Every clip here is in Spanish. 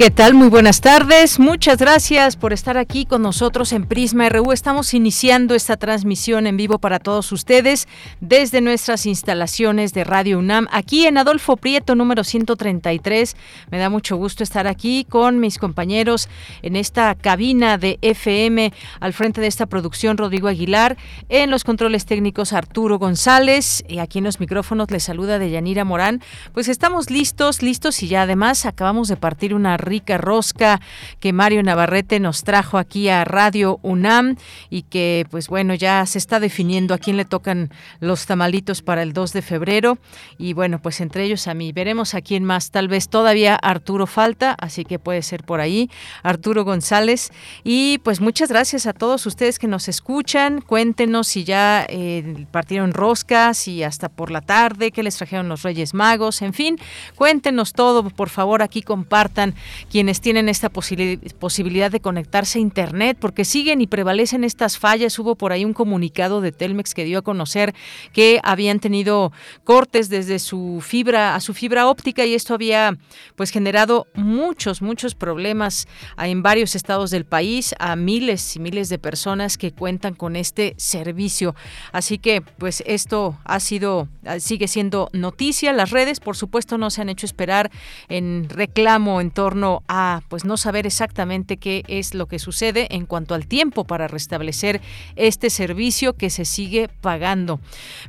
¿Qué tal? Muy buenas tardes. Muchas gracias por estar aquí con nosotros en Prisma RU. Estamos iniciando esta transmisión en vivo para todos ustedes desde nuestras instalaciones de Radio UNAM, aquí en Adolfo Prieto, número 133. Me da mucho gusto estar aquí con mis compañeros en esta cabina de FM al frente de esta producción, Rodrigo Aguilar, en los controles técnicos Arturo González y aquí en los micrófonos les saluda Deyanira Morán. Pues estamos listos, listos y ya además acabamos de partir una rica rosca que Mario Navarrete nos trajo aquí a Radio UNAM y que pues bueno ya se está definiendo a quién le tocan los tamalitos para el 2 de febrero. Y bueno pues entre ellos a mí. Veremos a quién más. Tal vez todavía Arturo falta así que puede ser por ahí. Arturo González. Y pues muchas gracias a todos ustedes que nos escuchan. Cuéntenos si ya eh, partieron roscas y hasta por la tarde que les trajeron los Reyes Magos en fin. Cuéntenos todo por favor aquí compartan quienes tienen esta posibilidad de conectarse a Internet, porque siguen y prevalecen estas fallas. Hubo por ahí un comunicado de Telmex que dio a conocer que habían tenido cortes desde su fibra a su fibra óptica y esto había pues generado muchos, muchos problemas en varios estados del país a miles y miles de personas que cuentan con este servicio. Así que pues esto ha sido, sigue siendo noticia. Las redes, por supuesto, no se han hecho esperar en reclamo en torno a pues no saber exactamente qué es lo que sucede en cuanto al tiempo para restablecer este servicio que se sigue pagando.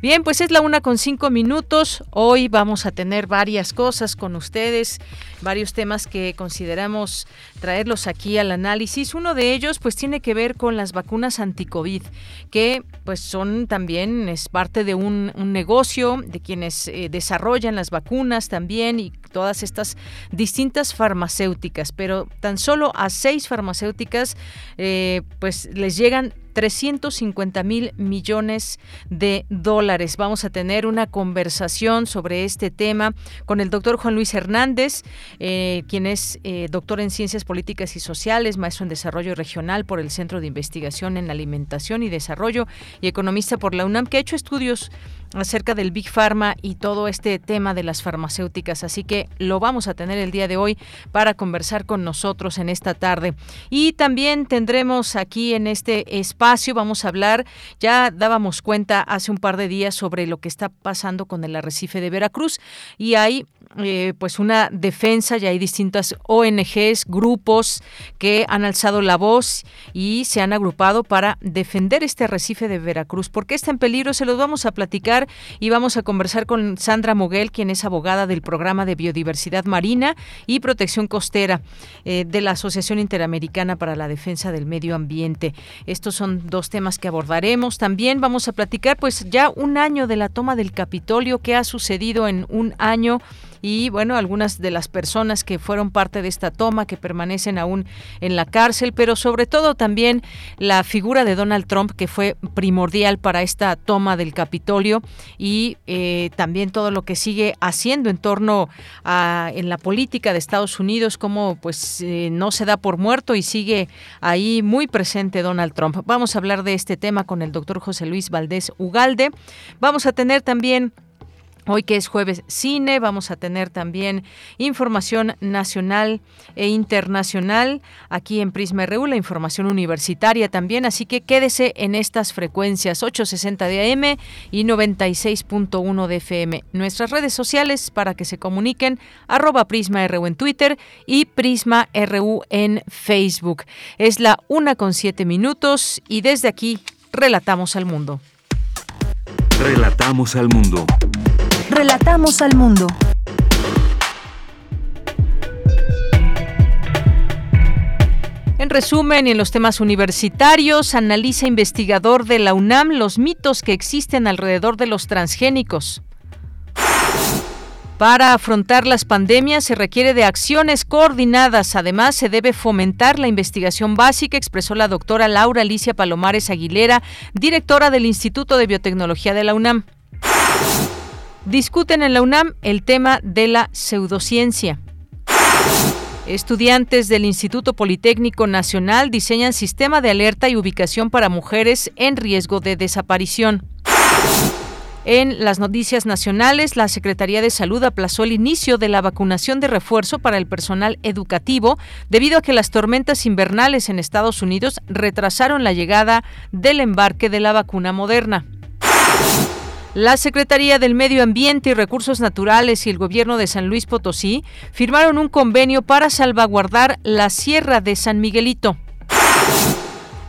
Bien, pues es la una con cinco minutos. Hoy vamos a tener varias cosas con ustedes, varios temas que consideramos traerlos aquí al análisis. Uno de ellos pues tiene que ver con las vacunas anti-COVID, que pues son también, es parte de un, negocio de quienes eh, desarrollan las vacunas también y todas estas distintas farmacéuticas, pero tan solo a seis farmacéuticas eh, pues les llegan 350 mil millones de dólares. Vamos a tener una conversación sobre este tema con el doctor Juan Luis Hernández, eh, quien es eh, doctor en Ciencias Políticas y Sociales, maestro en Desarrollo Regional por el Centro de Investigación en Alimentación y Desarrollo y economista por la UNAM, que ha hecho estudios acerca del Big Pharma y todo este tema de las farmacéuticas. Así que lo vamos a tener el día de hoy para conversar con nosotros en esta tarde. Y también tendremos aquí en este espacio, vamos a hablar, ya dábamos cuenta hace un par de días sobre lo que está pasando con el arrecife de Veracruz y hay eh, pues una defensa, ya hay distintas ONGs, grupos que han alzado la voz y se han agrupado para defender este arrecife de Veracruz. ¿Por qué está en peligro? Se los vamos a platicar y vamos a conversar con Sandra Moguel, quien es abogada del programa de biodiversidad marina y protección costera eh, de la Asociación Interamericana para la Defensa del Medio Ambiente. Estos son dos temas que abordaremos. También vamos a platicar pues ya un año de la toma del Capitolio, qué ha sucedido en un año y bueno, algunas de las personas que fueron parte de esta toma, que permanecen aún en la cárcel, pero sobre todo también la figura de Donald Trump, que fue primordial para esta toma del Capitolio y eh, también todo lo que sigue haciendo en torno a en la política de Estados Unidos, como pues eh, no se da por muerto y sigue ahí muy presente Donald Trump. Vamos a hablar de este tema con el doctor José Luis Valdés Ugalde. Vamos a tener también Hoy que es jueves cine, vamos a tener también información nacional e internacional aquí en Prisma RU, la información universitaria también, así que quédese en estas frecuencias 860 de AM y 96.1 de FM. Nuestras redes sociales para que se comuniquen, arroba Prisma RU en Twitter y Prisma RU en Facebook. Es la una con siete minutos y desde aquí relatamos al mundo. Relatamos al mundo. Relatamos al mundo. resumen, en los temas universitarios, analiza investigador de la UNAM los mitos que existen alrededor de los transgénicos. Para afrontar las pandemias se requiere de acciones coordinadas. Además, se debe fomentar la investigación básica, expresó la doctora Laura Alicia Palomares Aguilera, directora del Instituto de Biotecnología de la UNAM. Discuten en la UNAM el tema de la pseudociencia. Estudiantes del Instituto Politécnico Nacional diseñan sistema de alerta y ubicación para mujeres en riesgo de desaparición. En las noticias nacionales, la Secretaría de Salud aplazó el inicio de la vacunación de refuerzo para el personal educativo debido a que las tormentas invernales en Estados Unidos retrasaron la llegada del embarque de la vacuna moderna. La Secretaría del Medio Ambiente y Recursos Naturales y el Gobierno de San Luis Potosí firmaron un convenio para salvaguardar la Sierra de San Miguelito.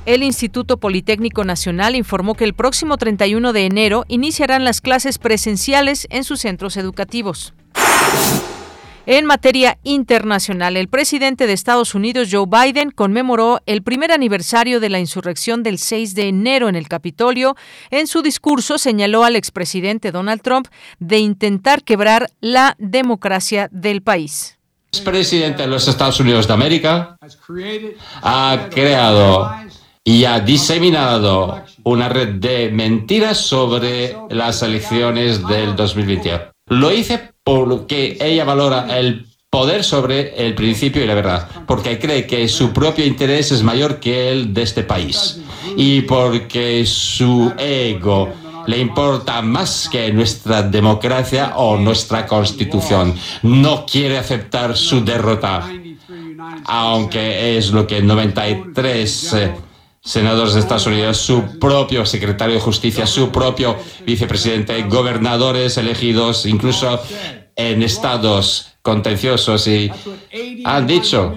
El Instituto Politécnico Nacional informó que el próximo 31 de enero iniciarán las clases presenciales en sus centros educativos. En materia internacional, el presidente de Estados Unidos, Joe Biden, conmemoró el primer aniversario de la insurrección del 6 de enero en el Capitolio. En su discurso señaló al expresidente Donald Trump de intentar quebrar la democracia del país. El presidente de los Estados Unidos de América ha creado y ha diseminado una red de mentiras sobre las elecciones del 2021. Lo hice porque ella valora el poder sobre el principio y la verdad, porque cree que su propio interés es mayor que el de este país y porque su ego le importa más que nuestra democracia o nuestra constitución. No quiere aceptar su derrota, aunque es lo que 93 senadores de Estados Unidos, su propio secretario de justicia, su propio vicepresidente, gobernadores elegidos, incluso en estados contenciosos, y han dicho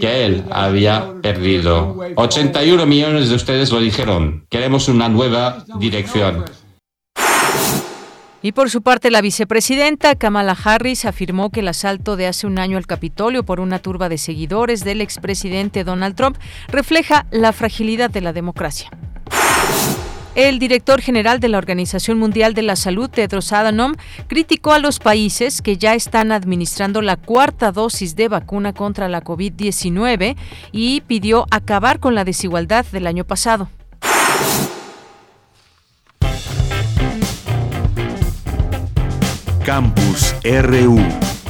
que él había perdido. 81 millones de ustedes lo dijeron. Queremos una nueva dirección. Y por su parte, la vicepresidenta Kamala Harris afirmó que el asalto de hace un año al Capitolio por una turba de seguidores del expresidente Donald Trump refleja la fragilidad de la democracia. El director general de la Organización Mundial de la Salud, Tedros Adhanom, criticó a los países que ya están administrando la cuarta dosis de vacuna contra la COVID-19 y pidió acabar con la desigualdad del año pasado. Campus RU.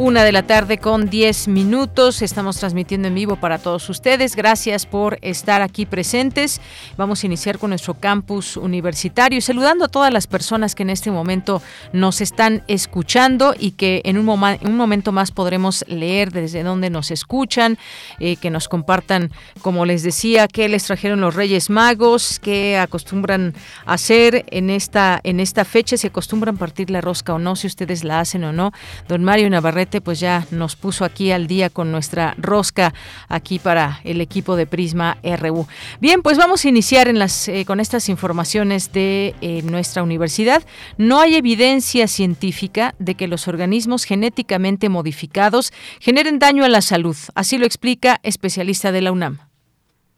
Una de la tarde con 10 minutos. Estamos transmitiendo en vivo para todos ustedes. Gracias por estar aquí presentes. Vamos a iniciar con nuestro campus universitario y saludando a todas las personas que en este momento nos están escuchando y que en un, un momento más podremos leer desde dónde nos escuchan, eh, que nos compartan, como les decía, qué les trajeron los Reyes Magos, qué acostumbran hacer en esta, en esta fecha, si acostumbran partir la rosca o no, si ustedes la hacen o no. Don Mario Navarrete pues ya nos puso aquí al día con nuestra rosca aquí para el equipo de Prisma RU. Bien, pues vamos a iniciar eh, con estas informaciones de eh, nuestra universidad. No hay evidencia científica de que los organismos genéticamente modificados generen daño a la salud. Así lo explica especialista de la UNAM.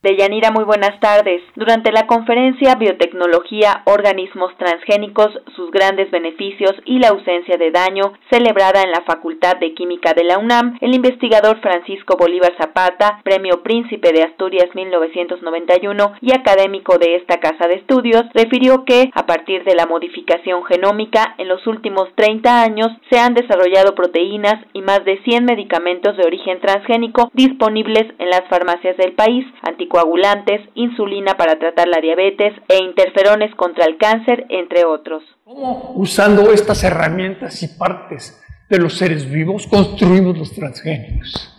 Deyanira, muy buenas tardes. Durante la conferencia Biotecnología, Organismos Transgénicos, sus grandes beneficios y la ausencia de daño, celebrada en la Facultad de Química de la UNAM, el investigador Francisco Bolívar Zapata, Premio Príncipe de Asturias 1991 y académico de esta casa de estudios, refirió que, a partir de la modificación genómica, en los últimos 30 años se han desarrollado proteínas y más de 100 medicamentos de origen transgénico disponibles en las farmacias del país, coagulantes, insulina para tratar la diabetes e interferones contra el cáncer, entre otros. ¿Cómo usando estas herramientas y partes de los seres vivos construimos los transgénicos?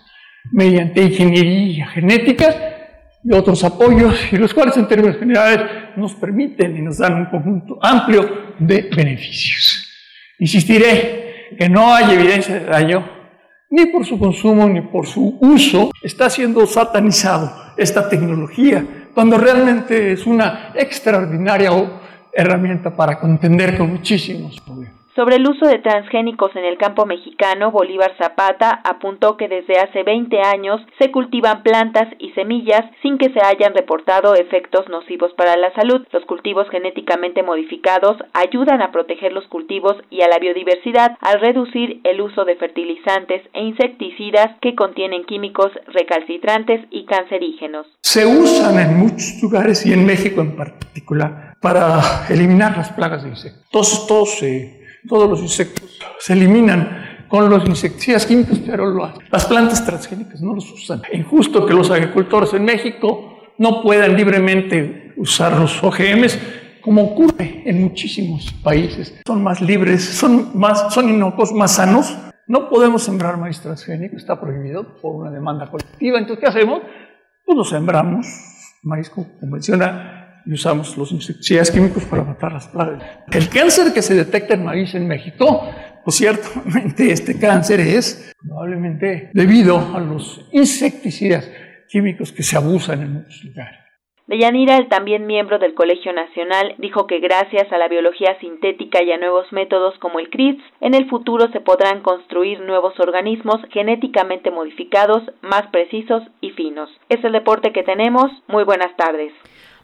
Mediante ingeniería genética y otros apoyos, y los cuales en términos generales nos permiten y nos dan un conjunto amplio de beneficios. Insistiré que no hay evidencia de daño ni por su consumo ni por su uso, está siendo satanizado esta tecnología, cuando realmente es una extraordinaria herramienta para contender con muchísimos problemas. Sobre el uso de transgénicos en el campo mexicano, Bolívar Zapata apuntó que desde hace 20 años se cultivan plantas y semillas sin que se hayan reportado efectos nocivos para la salud. Los cultivos genéticamente modificados ayudan a proteger los cultivos y a la biodiversidad al reducir el uso de fertilizantes e insecticidas que contienen químicos recalcitrantes y cancerígenos. Se usan en muchos lugares y en México en particular para eliminar las plagas de insectos. Todos, eh, todos los insectos se eliminan con los insecticidas químicos, pero las plantas transgénicas no los usan. Es injusto que los agricultores en México no puedan libremente usar los OGMs como ocurre en muchísimos países. Son más libres, son, más, son inocuos, más sanos. No podemos sembrar maíz transgénico, está prohibido por una demanda colectiva. Entonces, ¿qué hacemos? Pues lo sembramos, maíz convencional, y usamos los insecticidas químicos para matar las plagas. El cáncer que se detecta en maíz en México, pues ciertamente este cáncer es probablemente debido a los insecticidas químicos que se abusan en muchos lugares. Deyanira, el también miembro del Colegio Nacional, dijo que gracias a la biología sintética y a nuevos métodos como el CRISPR, en el futuro se podrán construir nuevos organismos genéticamente modificados, más precisos y finos. Es el deporte que tenemos. Muy buenas tardes.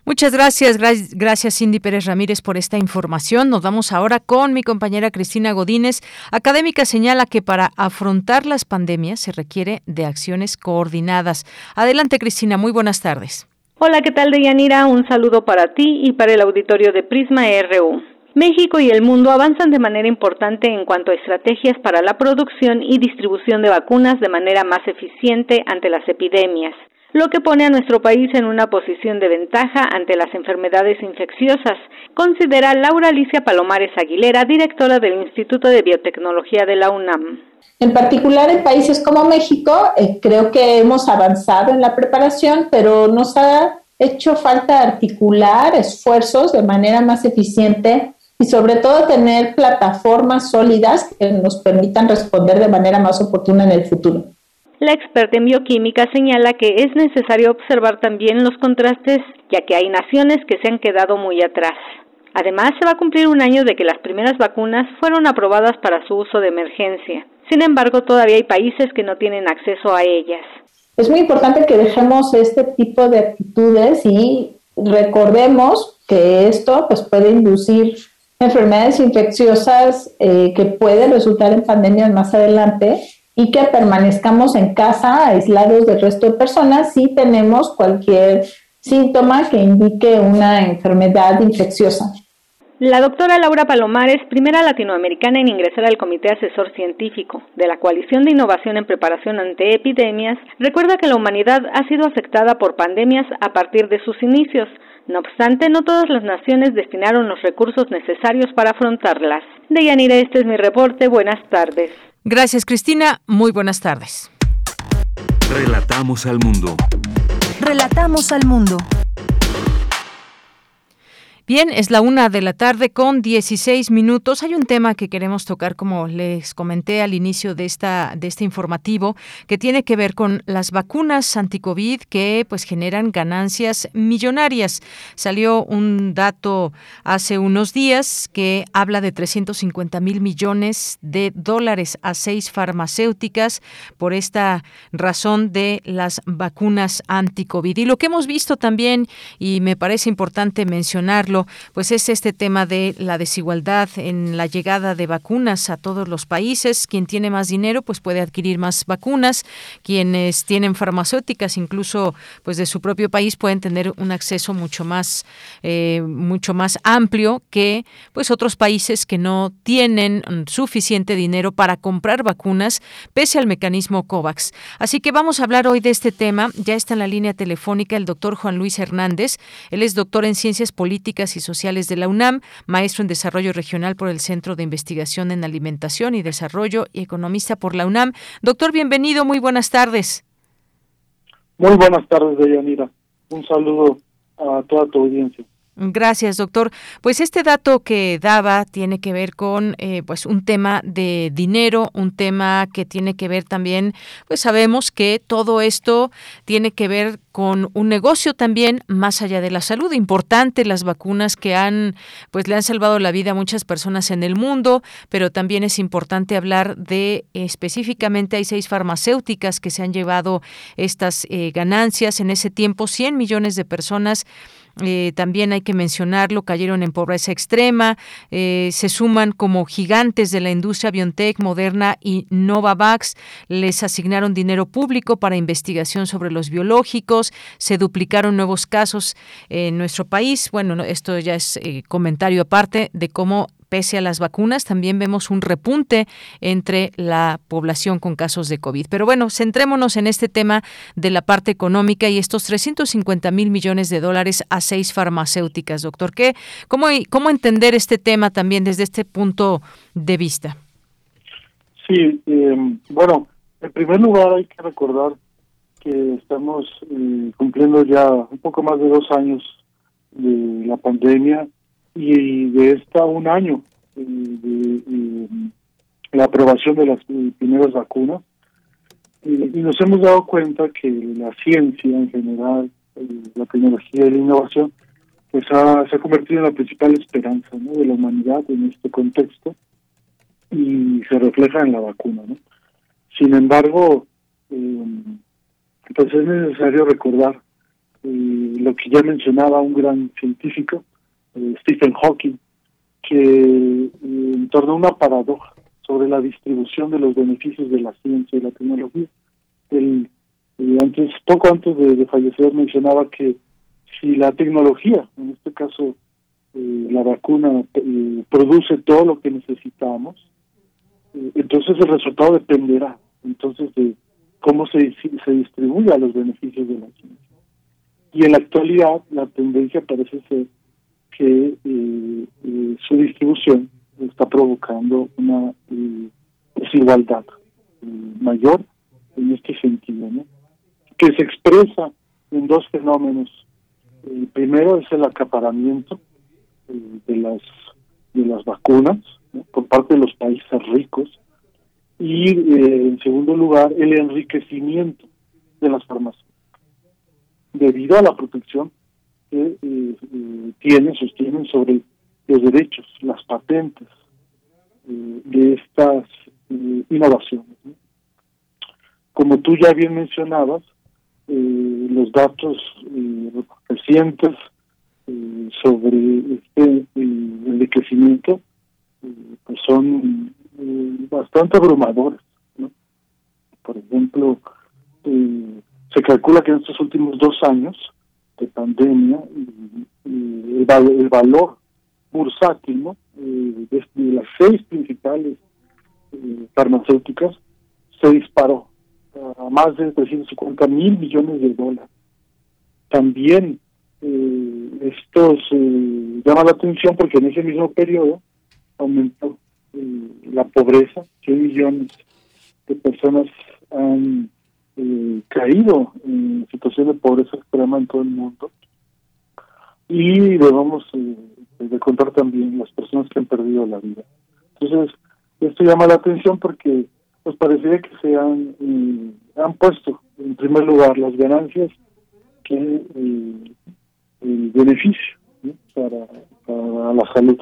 Muchas gracias, gracias Cindy Pérez Ramírez por esta información. Nos vamos ahora con mi compañera Cristina Godínez. Académica señala que para afrontar las pandemias se requiere de acciones coordinadas. Adelante Cristina, muy buenas tardes. Hola, ¿qué tal Deyanira? Un saludo para ti y para el auditorio de Prisma RU. México y el mundo avanzan de manera importante en cuanto a estrategias para la producción y distribución de vacunas de manera más eficiente ante las epidemias lo que pone a nuestro país en una posición de ventaja ante las enfermedades infecciosas, considera Laura Alicia Palomares Aguilera, directora del Instituto de Biotecnología de la UNAM. En particular en países como México, eh, creo que hemos avanzado en la preparación, pero nos ha hecho falta articular esfuerzos de manera más eficiente y sobre todo tener plataformas sólidas que nos permitan responder de manera más oportuna en el futuro. La experta en bioquímica señala que es necesario observar también los contrastes, ya que hay naciones que se han quedado muy atrás. Además, se va a cumplir un año de que las primeras vacunas fueron aprobadas para su uso de emergencia. Sin embargo, todavía hay países que no tienen acceso a ellas. Es muy importante que dejemos este tipo de actitudes y recordemos que esto pues, puede inducir enfermedades infecciosas eh, que pueden resultar en pandemias más adelante y que permanezcamos en casa aislados del resto de personas si tenemos cualquier síntoma que indique una enfermedad infecciosa. La doctora Laura Palomares, primera latinoamericana en ingresar al Comité Asesor Científico de la Coalición de Innovación en Preparación ante Epidemias, recuerda que la humanidad ha sido afectada por pandemias a partir de sus inicios. No obstante, no todas las naciones destinaron los recursos necesarios para afrontarlas. De Yanira, este es mi reporte. Buenas tardes. Gracias, Cristina. Muy buenas tardes. Relatamos al mundo. Relatamos al mundo. Bien, es la una de la tarde con 16 minutos. Hay un tema que queremos tocar, como les comenté al inicio de esta de este informativo, que tiene que ver con las vacunas anticovid que pues generan ganancias millonarias. Salió un dato hace unos días que habla de 350 mil millones de dólares a seis farmacéuticas por esta razón de las vacunas anticovid. Y lo que hemos visto también, y me parece importante mencionarlo, pues es este tema de la desigualdad en la llegada de vacunas a todos los países. Quien tiene más dinero, pues puede adquirir más vacunas. Quienes tienen farmacéuticas, incluso pues de su propio país, pueden tener un acceso mucho más, eh, mucho más amplio que pues otros países que no tienen suficiente dinero para comprar vacunas, pese al mecanismo COVAX. Así que vamos a hablar hoy de este tema. Ya está en la línea telefónica el doctor Juan Luis Hernández. Él es doctor en ciencias políticas y Sociales de la UNAM, maestro en Desarrollo Regional por el Centro de Investigación en Alimentación y Desarrollo y economista por la UNAM. Doctor, bienvenido, muy buenas tardes. Muy buenas tardes, Deyanira. Un saludo a toda tu audiencia. Gracias, doctor. Pues este dato que daba tiene que ver con eh, pues un tema de dinero, un tema que tiene que ver también, pues sabemos que todo esto tiene que ver con un negocio también más allá de la salud. Importante las vacunas que han, pues le han salvado la vida a muchas personas en el mundo, pero también es importante hablar de específicamente hay seis farmacéuticas que se han llevado estas eh, ganancias en ese tiempo, 100 millones de personas eh, también hay que mencionarlo, cayeron en pobreza extrema, eh, se suman como gigantes de la industria BioNTech, Moderna y Novavax, les asignaron dinero público para investigación sobre los biológicos, se duplicaron nuevos casos en nuestro país. Bueno, esto ya es eh, comentario aparte de cómo pese a las vacunas, también vemos un repunte entre la población con casos de COVID. Pero bueno, centrémonos en este tema de la parte económica y estos 350 mil millones de dólares a seis farmacéuticas, doctor. ¿Qué, cómo, ¿Cómo entender este tema también desde este punto de vista? Sí, em, bueno, en primer lugar hay que recordar que estamos eh, cumpliendo ya un poco más de dos años de la pandemia y de esta un año eh, de, la aprobación de las primeras vacunas y, nos hemos dado cuenta que la ciencia en general, eh, la tecnología y la innovación, pues ha, se ha convertido en la principal esperanza de la humanidad en este contexto y se refleja en la vacuna. ¿no? Sin embargo, eh, pues es necesario recordar lo que ya mencionaba un gran científico, eh, Stephen Hawking, que eh, a una paradoja sobre la distribución de los beneficios de la ciencia y la tecnología. Él, eh, antes, poco antes de, fallecer mencionaba que si la tecnología, en este caso la vacuna, produce todo lo que necesitamos, entonces el resultado dependerá entonces de cómo se, se distribuya los beneficios de la ciencia. Y en la actualidad la tendencia parece ser que eh, eh, su distribución está provocando una eh, desigualdad mayor en este sentido, que se expresa en dos fenómenos. El primero es el acaparamiento de las de las vacunas por parte de los países ricos. Y en segundo lugar el enriquecimiento de las farmacias debido a la protección que eh, tienen, sostienen sobre los derechos, las patentes eh, de estas eh, innovaciones. Como tú ya bien mencionabas, eh, los datos recientes sobre este enriquecimiento pues son bastante abrumadores. Por ejemplo, se calcula que en estos últimos dos años de pandemia, el, el, valor bursátil eh, de, las seis principales eh, farmacéuticas se disparó a más de 350 mil millones de dólares. También eh, esto se llama la atención porque en ese mismo periodo aumentó la pobreza, 100 millones de personas han eh, caído en situación de pobreza extrema en todo el mundo. Y debemos eh, de contar también las personas que han perdido la vida. Entonces, esto llama la atención porque nos parecería que se han, eh, han puesto en primer lugar las ganancias que eh, el beneficio para, para la salud.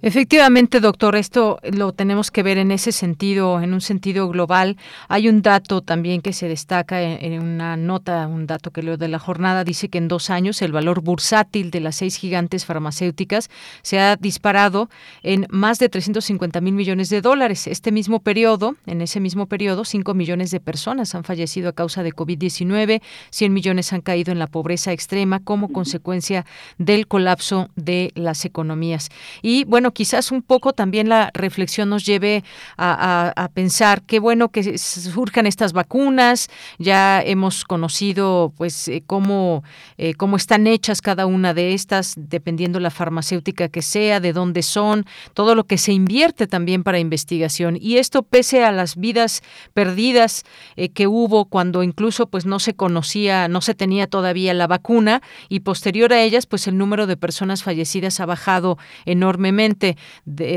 Efectivamente, doctor, esto lo tenemos que ver en ese sentido, en un sentido global. Hay un dato también que se destaca en, una nota, un dato que leo de la jornada, dice que en dos años el valor bursátil de las seis gigantes farmacéuticas se ha disparado en más de 350 mil millones de dólares. Este mismo periodo, en ese mismo periodo, 5 millones de personas han fallecido a causa de COVID-19, 100 millones han caído en la pobreza extrema como consecuencia del colapso de las economías. Y bueno, quizás un poco también la reflexión nos lleve a, pensar qué bueno que surjan estas vacunas, ya hemos conocido pues eh, cómo, eh, cómo están hechas cada una de estas, dependiendo la farmacéutica que sea, de dónde son, todo lo que se invierte también para investigación. Y esto pese a las vidas perdidas eh, que hubo cuando incluso pues no se conocía, no se tenía todavía la vacuna y posterior a ellas pues el número de personas fallecidas ha bajado enormemente.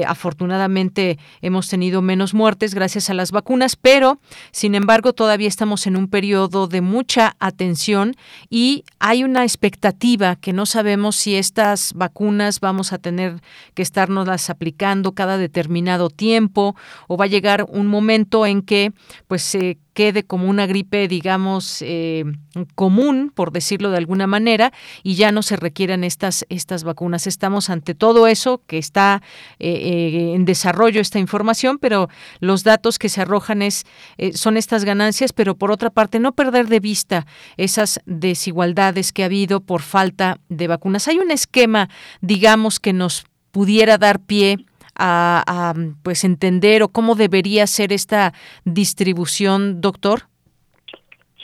Afortunadamente hemos tenido menos muertes gracias a las vacunas, pero sin embargo todavía estamos en un periodo de mucha atención y hay una expectativa que no sabemos si estas vacunas vamos a tener que estarnos las aplicando cada determinado tiempo o va a llegar un momento en que pues se quede como una gripe, digamos, eh, común, por decirlo de alguna manera, y ya no se requieran estas, estas vacunas. Estamos ante todo eso que está eh, eh, en desarrollo esta información, pero los datos que se arrojan es, son estas ganancias, pero por otra parte no perder de vista esas desigualdades que ha habido por falta de vacunas. Hay un esquema, digamos, que nos pudiera dar pie a, pues entender o cómo debería ser esta distribución, doctor?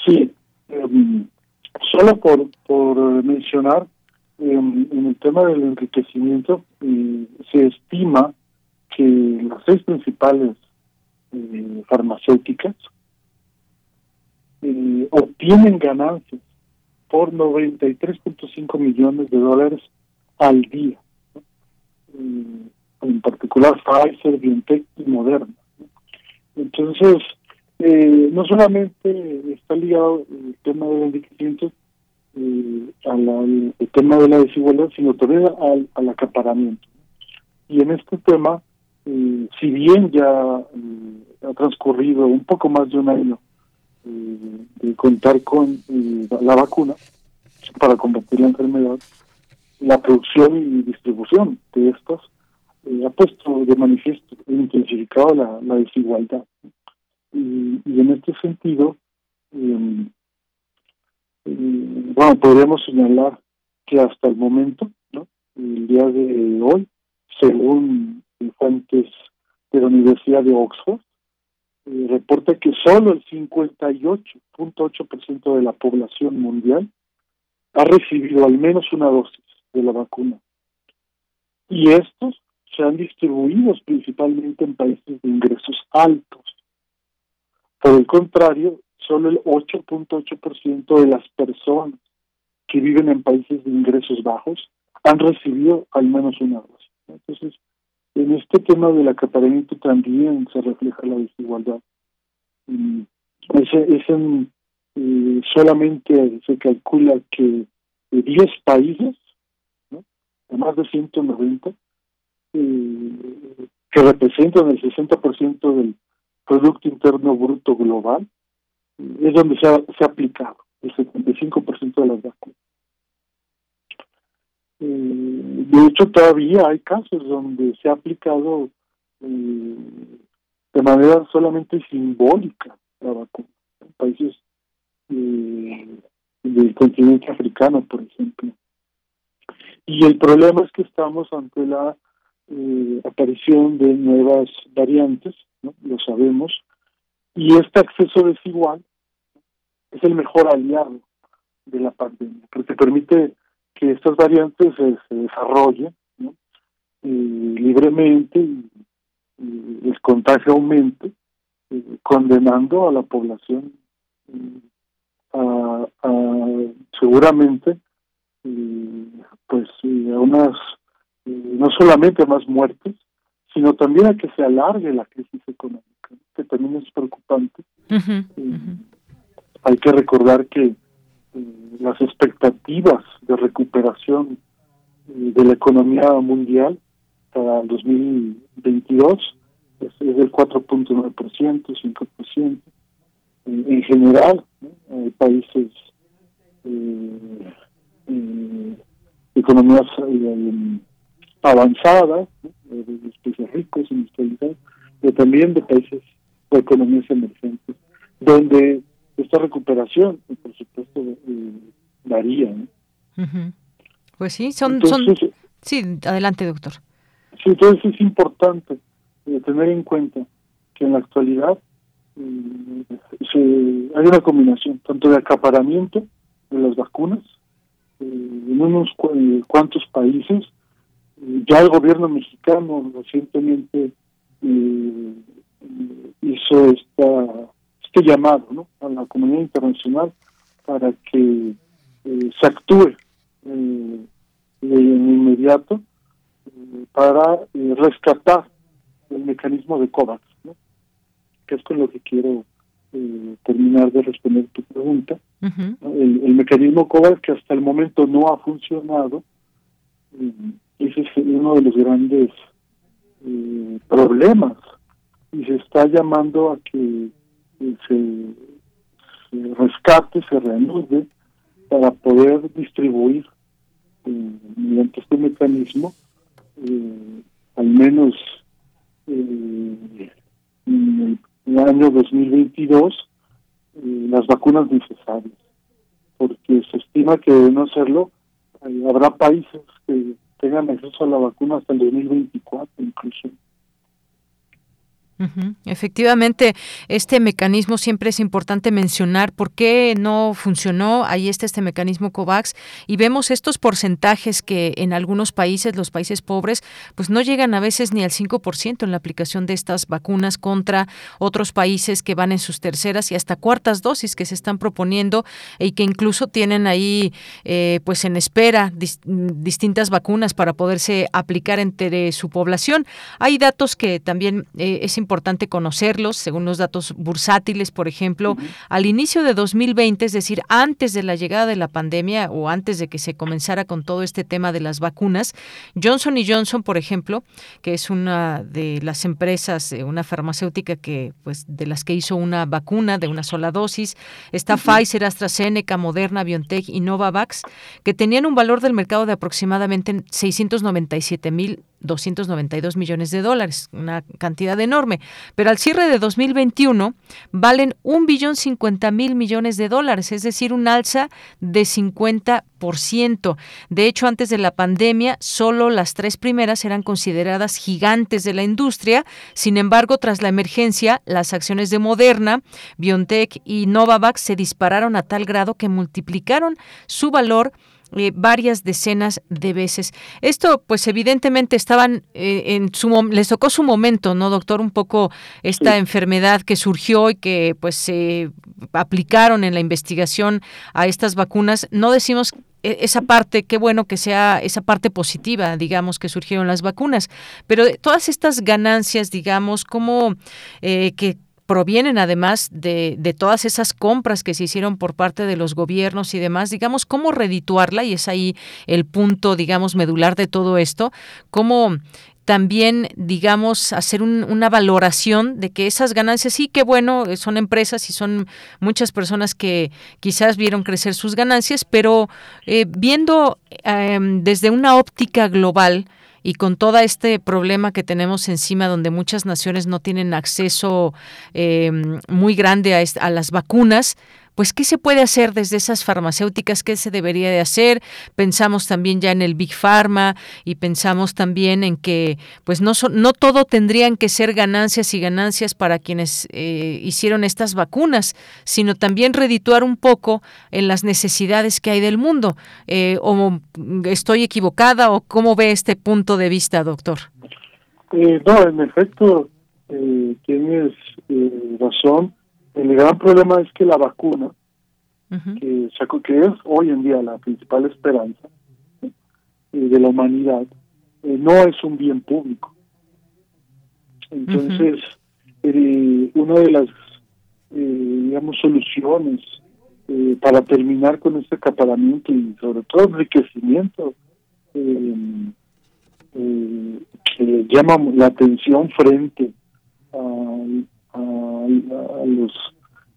Sí, em, solo por, por mencionar, em, en el tema del enriquecimiento, eh, se estima que las seis principales eh, farmacéuticas eh, obtienen ganancias por 93.5 millones de dólares al día en particular Pfizer, BioNTech y Moderna. Entonces, eh, no solamente está ligado el tema del enriquecimiento eh, al, tema de la desigualdad, sino también al, al acaparamiento. Y en este tema, eh, si bien ya ha transcurrido un poco más de un año de contar con la vacuna para combatir la enfermedad, la producción y distribución de estas eh, ha puesto de manifiesto e intensificado la, desigualdad. Y, en este sentido, em, eh, bueno, podríamos señalar que hasta el momento, ¿no? el día de hoy, según fuentes de la Universidad de Oxford, eh, reporta que solo el 58.8% de la población mundial ha recibido al menos una dosis de la vacuna. Y estos se han distribuido principalmente en países de ingresos altos. Por el contrario, solo el 8.8% de las personas que viven en países de ingresos bajos han recibido al menos una dosis. Entonces, en este tema del acaparamiento también se refleja la desigualdad. Es, es en, eh, solamente se calcula que 10 países, ¿no? más de 190, que representan el 60% del Producto Interno Bruto Global, es donde se ha, se ha aplicado el 75% de las vacunas. Eh, de hecho, todavía hay casos donde se ha aplicado eh, de manera solamente simbólica la vacuna. En países eh, del continente africano, por ejemplo. Y el problema es que estamos ante la eh, aparición de nuevas variantes, lo sabemos, y este acceso desigual es el mejor aliado de la pandemia, porque permite que estas variantes se, desarrollen eh, libremente y, el contagio aumente, eh, condenando a la población a, seguramente pues a unas no solamente más muertes, sino también a que se alargue la crisis económica, que también es preocupante. Eh, hay que recordar que eh, las expectativas de recuperación eh, de la economía mundial para el 2022 es, del 4.9%, 5%. en general, hay países, economías avanzadas, de los países ricos, industrializados, pero también de países o economías emergentes, donde esta recuperación, por supuesto, eh, varía. Pues sí, son, son... Sí, adelante, doctor. entonces es importante tener en cuenta que en la actualidad hay una combinación tanto de acaparamiento de las vacunas en unos cuantos países. Ya el gobierno mexicano recientemente hizo esta este llamado ¿no? a la comunidad internacional para que eh, se actúe eh, de inmediato eh, para rescatar el mecanismo de COVAX, ¿no? que es con lo que quiero terminar de responder tu pregunta. el, mecanismo COVAX que hasta el momento no ha funcionado, ese es uno de los grandes problemas. Y se está llamando a que se, rescate, se reanude para poder distribuir eh, mediante este mecanismo eh, al menos eh, en el año 2022 las vacunas necesarias. Porque se estima que de no hacerlo habrá países que tengan acceso a la vacuna hasta el 2024 incluso Efectivamente, este mecanismo siempre es importante mencionar por qué no funcionó. Ahí está este mecanismo COVAX y vemos estos porcentajes que en algunos países, los países pobres, pues no llegan a veces ni al 5% en la aplicación de estas vacunas contra otros países que van en sus terceras y hasta cuartas dosis que se están proponiendo y que incluso tienen ahí eh, pues en espera distintas vacunas para poderse aplicar entre su población. Hay datos que también eh, es importante importante conocerlos, según los datos bursátiles, por ejemplo, al inicio de 2020, es decir, antes de la llegada de la pandemia o antes de que se comenzara con todo este tema de las vacunas, Johnson Johnson, por ejemplo, que es una de las empresas, eh, una farmacéutica que, pues, de las que hizo una vacuna de una sola dosis, está Pfizer, AstraZeneca, Moderna, BioNTech y Novavax, que tenían un valor del mercado de aproximadamente 697 mil 292 millones de dólares, una cantidad enorme. Pero al cierre de 2021 valen un billón 50 mil millones de dólares, es decir, un alza de 50%. De hecho, antes de la pandemia, solo las tres primeras eran consideradas gigantes de la industria. Sin embargo, tras la emergencia, las acciones de Moderna, BioNTech y Novavax se dispararon a tal grado que multiplicaron su valor eh, varias decenas de veces. Esto, pues evidentemente estaban eh, en su les tocó su momento, ¿no, doctor? Un poco esta enfermedad que surgió y que pues se aplicaron en la investigación a estas vacunas. No decimos e, esa parte, qué bueno que sea esa parte positiva, digamos, que surgieron las vacunas, pero todas estas ganancias, digamos, como eh, que provienen además de, de, todas esas compras que se hicieron por parte de los gobiernos y demás, digamos, cómo redituarla, y es ahí el punto, digamos, medular de todo esto, cómo también, digamos, hacer una valoración de que esas ganancias, sí, que bueno, son empresas y son muchas personas que quizás vieron crecer sus ganancias, pero eh, viendo em, desde una óptica global, y con todo este problema que tenemos encima donde muchas naciones no tienen acceso eh, muy grande a, a las vacunas, pues qué se puede hacer desde esas farmacéuticas, qué se debería de hacer. Pensamos también ya en el Big Pharma y pensamos también en que pues no, no todo tendrían que ser ganancias y ganancias para quienes eh, hicieron estas vacunas, sino también redituar un poco en las necesidades que hay del mundo. Eh, ¿O estoy equivocada o cómo ve este punto de vista, doctor? Eh, no, en efecto, tienes razón el gran problema es que la vacuna, que, que es hoy en día la principal esperanza eh, de la humanidad, eh, no es un bien público. Entonces, eh, una de las, digamos, soluciones para terminar con este acaparamiento y sobre todo enriquecimiento que llama la atención frente a a, los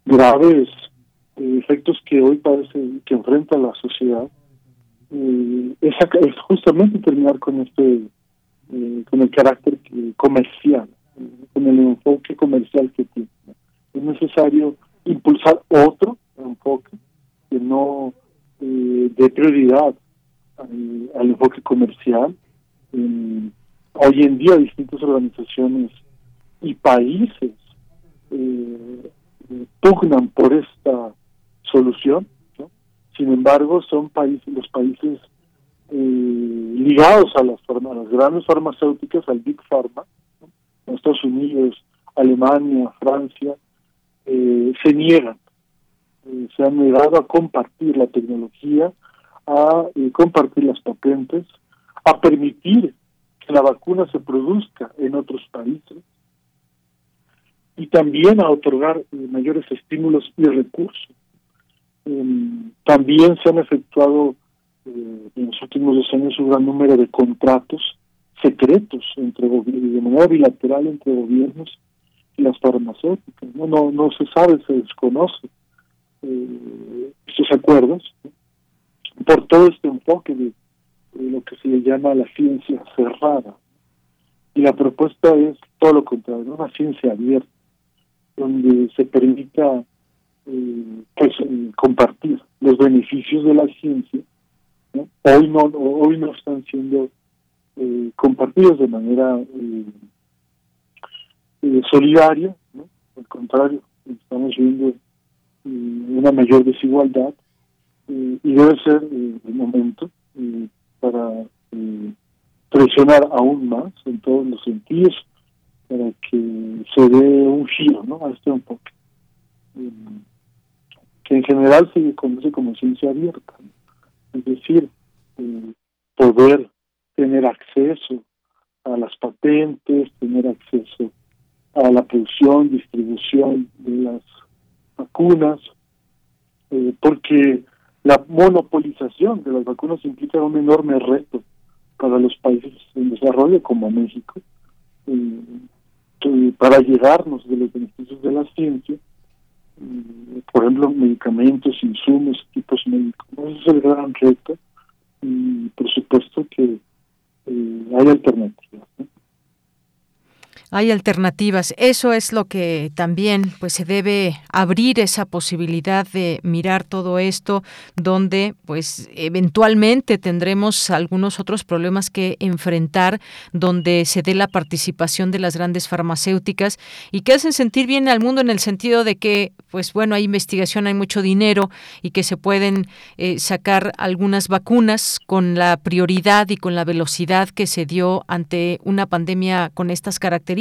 graves eh, efectos que hoy parece que enfrenta la sociedad eh, es, justamente terminar con este eh, con el carácter comercial con el enfoque comercial que tiene es necesario impulsar otro enfoque que no dé prioridad al, enfoque comercial. Hoy en día distintas organizaciones y países eh, pugnan por esta solución. Sin embargo, son países, los países eh, ligados a las, a las grandes farmacéuticas, al Big Pharma, Estados Unidos, Alemania, Francia, eh, se niegan, eh, se han negado a compartir la tecnología, a compartir las patentes, a permitir que la vacuna se produzca en otros países y también a otorgar mayores estímulos y recursos. Em, también se han efectuado eh, en los últimos dos años un gran número de contratos secretos entre de manera bilateral entre gobiernos y las farmacéuticas. No, no, no se sabe, se desconoce eh, estos acuerdos por todo este enfoque de, lo que se le llama la ciencia cerrada. Y la propuesta es todo lo contrario, una ciencia abierta, donde se permita eh, pues, compartir los beneficios de la ciencia Hoy no, hoy no están siendo eh, compartidos de manera eh, eh, solidaria, al contrario, estamos viendo una mayor desigualdad y debe ser el momento para presionar aún más en todos los sentidos para que se dé un giro ¿no? a este enfoque, que en general se conoce como ciencia abierta es decir, eh, poder tener acceso a las patentes, tener acceso a la producción, distribución de las vacunas, eh, porque la monopolización de las vacunas implica un enorme reto para los países en desarrollo como México, eh, para llegarnos de los beneficios de la ciencia Mm, por ejemplo, medicamentos, insumos, equipos médicos. Ese es el gran reto y por supuesto que eh, hay alternativas. Hay alternativas. Eso es lo que también pues se debe abrir esa posibilidad de mirar todo esto donde pues eventualmente tendremos algunos otros problemas que enfrentar donde se dé la participación de las grandes farmacéuticas y que hacen sentir bien al mundo en el sentido de que pues bueno, hay investigación, hay mucho dinero y que se pueden eh, sacar algunas vacunas con la prioridad y con la velocidad que se dio ante una pandemia con estas características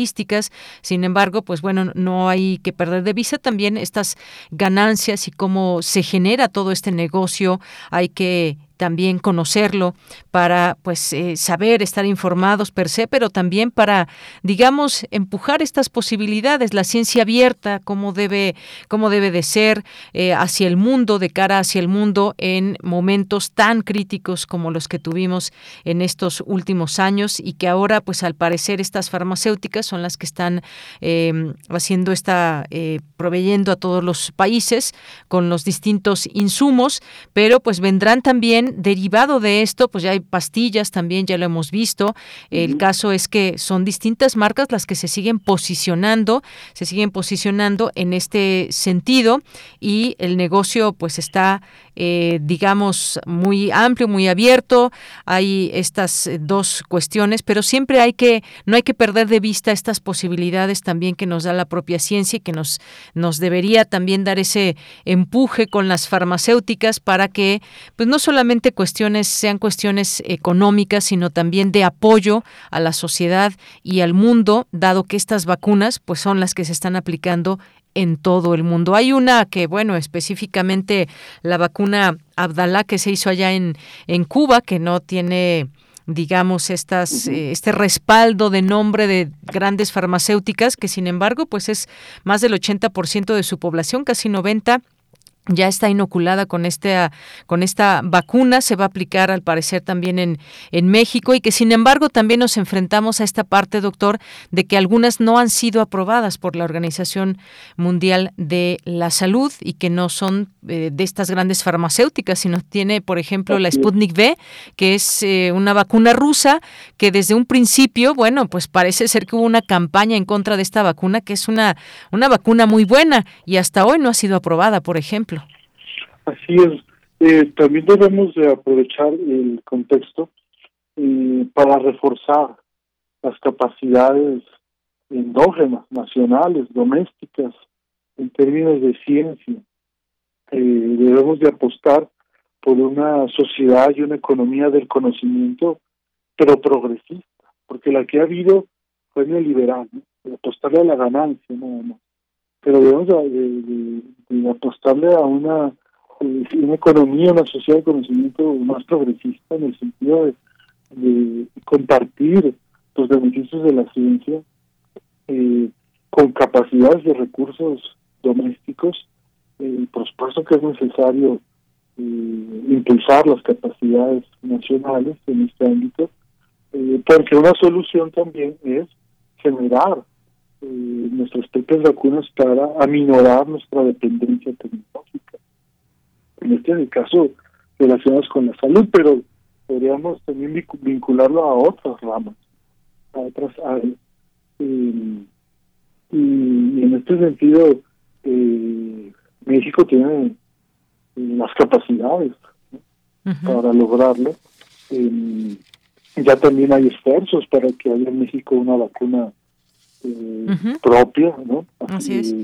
sin embargo, pues bueno, no hay que perder de vista también estas ganancias y cómo se genera todo este negocio. Hay que también conocerlo, para pues eh, saber, estar informados per se, pero también para, digamos, empujar estas posibilidades, la ciencia abierta, cómo debe, cómo debe de ser eh, hacia el mundo, de cara hacia el mundo en momentos tan críticos como los que tuvimos en estos últimos años y que ahora, pues al parecer, estas farmacéuticas son las que están em, haciendo esta, eh, proveyendo a todos los países con los distintos insumos, pero pues vendrán también derivado de esto, pues ya hay pastillas también, ya lo hemos visto. El caso es que son distintas marcas las que se siguen posicionando, se siguen posicionando en este sentido y el negocio pues está eh, digamos, muy amplio, muy abierto. Hay estas eh, dos cuestiones, pero siempre hay que, no hay que perder de vista estas posibilidades también que nos da la propia ciencia y que nos, nos debería también dar ese empuje con las farmacéuticas para que, pues no solamente cuestiones sean cuestiones económicas, sino también de apoyo a la sociedad y al mundo, dado que estas vacunas, pues son las que se están aplicando en todo el mundo. Hay una que, bueno, específicamente la vacuna Abdalá que se hizo allá en, en Cuba, que no tiene digamos estas eh, este respaldo de nombre de grandes farmacéuticas que sin embargo pues es más del 80% de su población, casi 90 ya está inoculada con esta, con esta vacuna, se va a aplicar al parecer también en, en México y que sin embargo también nos enfrentamos a esta parte, doctor, de que algunas no han sido aprobadas por la Organización Mundial de la Salud y que no son eh, de estas grandes farmacéuticas, sino tiene, por ejemplo, la Sputnik V, que es eh, una vacuna rusa que desde un principio, bueno, pues parece ser que hubo una campaña en contra de esta vacuna, que es una, una vacuna muy buena y hasta hoy no ha sido aprobada, por ejemplo. Así es. Eh, también debemos de aprovechar el contexto eh, para reforzar las capacidades endógenas, nacionales, domésticas, en términos de ciencia. Eh, debemos de apostar por una sociedad y una economía del conocimiento, pero progresista, porque la que ha habido fue neoliberal, ¿no? apostarle a la ganancia nada más. Pero debemos de, apostarle a una, una economía, una sociedad de conocimiento más progresista en el sentido de, de compartir los beneficios de la ciencia eh, con capacidades de recursos domésticos. Eh, por supuesto que es necesario eh, impulsar las capacidades nacionales en este ámbito, eh, porque una solución también es generar nuestras propias vacunas para aminorar nuestra dependencia tecnológica. En este caso, relacionados con la salud, pero podríamos también vincularlo a otras ramas, a otras áreas. y en este sentido, México tiene las capacidades para lograrlo. Eh, ya también hay esfuerzos para que haya en México una vacuna eh, propia, ¿no? Así, es.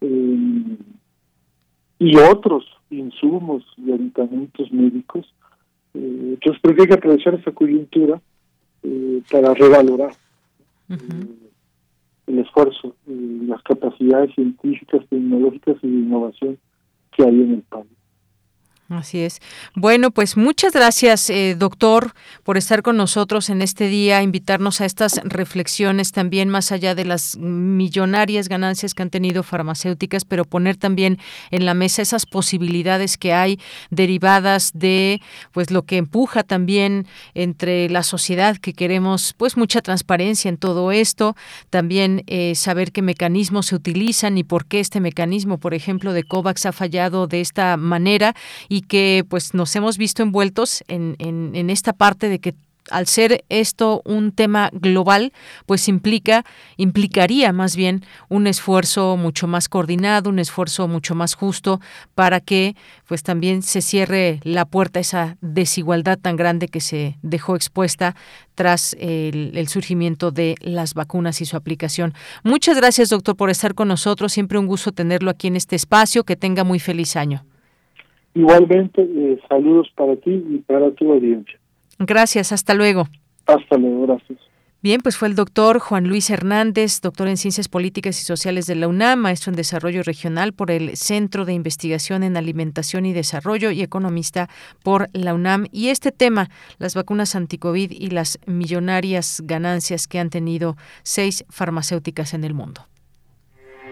Eh, y otros insumos y aditamentos médicos. entonces creo que hay que aprovechar esta coyuntura para revalorar el esfuerzo, las capacidades científicas, tecnológicas y de innovación que hay en el país. Así es. Bueno, pues muchas gracias, eh, doctor, por estar con nosotros en este día, invitarnos a estas reflexiones también más allá de las millonarias ganancias que han tenido farmacéuticas, pero poner también en la mesa esas posibilidades que hay derivadas de pues lo que empuja también entre la sociedad que queremos pues mucha transparencia en todo esto, también eh, saber qué mecanismos se utilizan y por qué este mecanismo, por ejemplo, de COVAX ha fallado de esta manera y que pues nos hemos visto envueltos en, en, esta parte de que al ser esto un tema global, pues implica, implicaría más bien un esfuerzo mucho más coordinado, un esfuerzo mucho más justo para que pues también se cierre la puerta a esa desigualdad tan grande que se dejó expuesta tras el, el, surgimiento de las vacunas y su aplicación. Muchas gracias, doctor, por estar con nosotros. Siempre un gusto tenerlo aquí en este espacio. Que tenga muy feliz año. Igualmente, eh, saludos para ti y para tu audiencia. Gracias, hasta luego. Hasta luego, gracias. Bien, pues fue el doctor Juan Luis Hernández, doctor en Ciencias Políticas y Sociales de la UNAM, maestro en Desarrollo Regional por el Centro de Investigación en Alimentación y Desarrollo y economista por la UNAM. Y este tema, las vacunas anticovid y las millonarias ganancias que han tenido seis farmacéuticas en el mundo.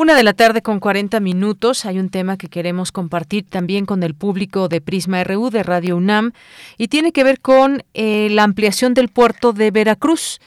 Una de la tarde con 40 minutos. Hay un tema que queremos compartir también con el público de Prisma RU de Radio UNAM y tiene que ver con eh, la ampliación del puerto de Veracruz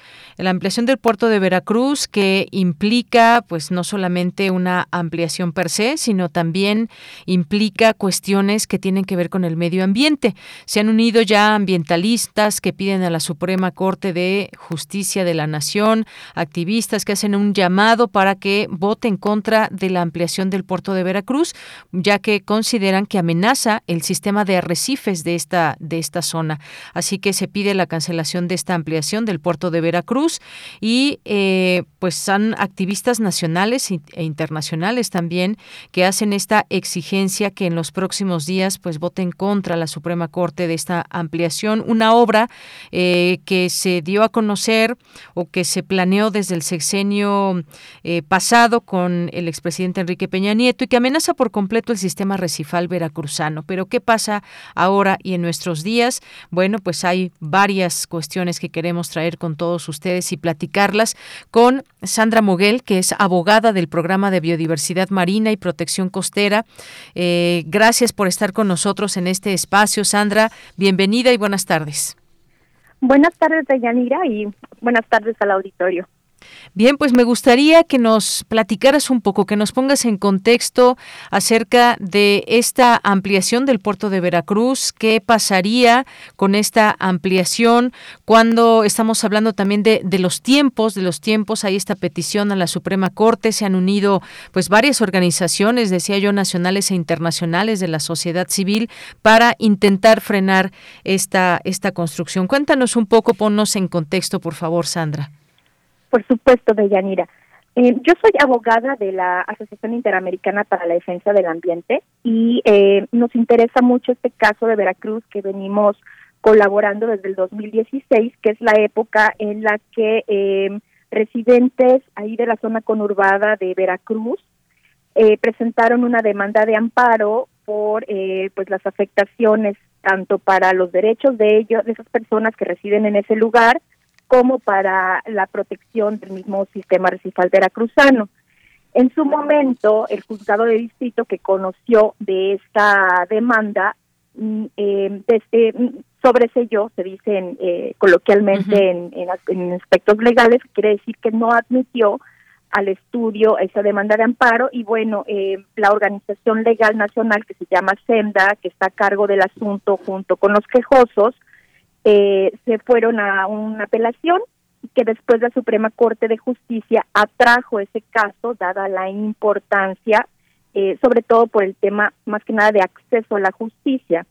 la ampliación del puerto de Veracruz que implica pues no solamente una ampliación per se, sino también implica cuestiones que tienen que ver con el medio ambiente. Se han unido ya ambientalistas que piden a la Suprema Corte de Justicia de la Nación, activistas que hacen un llamado para que vote en contra de la ampliación del puerto de Veracruz, ya que consideran que amenaza el sistema de arrecifes de esta de esta zona. Así que se pide la cancelación de esta ampliación del puerto de Veracruz y eh, pues son activistas nacionales e internacionales también que hacen esta exigencia que en los próximos días pues voten contra la Suprema Corte de esta ampliación, una obra eh, que se dio a conocer o que se planeó desde el sexenio eh, pasado con el expresidente Enrique Peña Nieto y que amenaza por completo el sistema recifal veracruzano. Pero ¿qué pasa ahora y en nuestros días? Bueno, pues hay varias cuestiones que queremos traer con todos ustedes y platicarlas con Sandra Moguel, que es abogada del programa de biodiversidad marina y protección costera. Eh, gracias por estar con nosotros en este espacio, Sandra. Bienvenida y buenas tardes. Buenas tardes, Deyanira, y buenas tardes al auditorio. Bien, pues me gustaría que nos platicaras un poco, que nos pongas en contexto acerca de esta ampliación del puerto de Veracruz, qué pasaría con esta ampliación cuando estamos hablando también de, los tiempos, de los tiempos, hay esta petición a la Suprema Corte, se han unido pues varias organizaciones, decía yo, nacionales e internacionales de la sociedad civil para intentar frenar esta, esta construcción. Cuéntanos un poco, ponnos en contexto, por favor, Sandra. Por supuesto, Deyanira. Eh, yo soy abogada de la Asociación Interamericana para la Defensa del Ambiente y eh, nos interesa mucho este caso de Veracruz que venimos colaborando desde el 2016, que es la época en la que eh, residentes ahí de la zona conurbada de Veracruz eh, presentaron una demanda de amparo por eh, pues las afectaciones tanto para los derechos de ellos, de esas personas que residen en ese lugar, como para la protección del mismo sistema recifal veracruzano. En su momento, el juzgado de distrito que conoció de esta demanda mm, eh, desde, mm, sobreselló, se dice eh, coloquialmente en, en, aspectos legales, quiere decir que no admitió al estudio esa demanda de amparo y bueno, eh, la organización legal nacional que se llama SEMDA, que está a cargo del asunto junto con los quejosos, eh, se fueron a una apelación que después la Suprema Corte de Justicia atrajo ese caso, dada la importancia, eh, sobre todo por el tema más que nada de acceso a la justicia.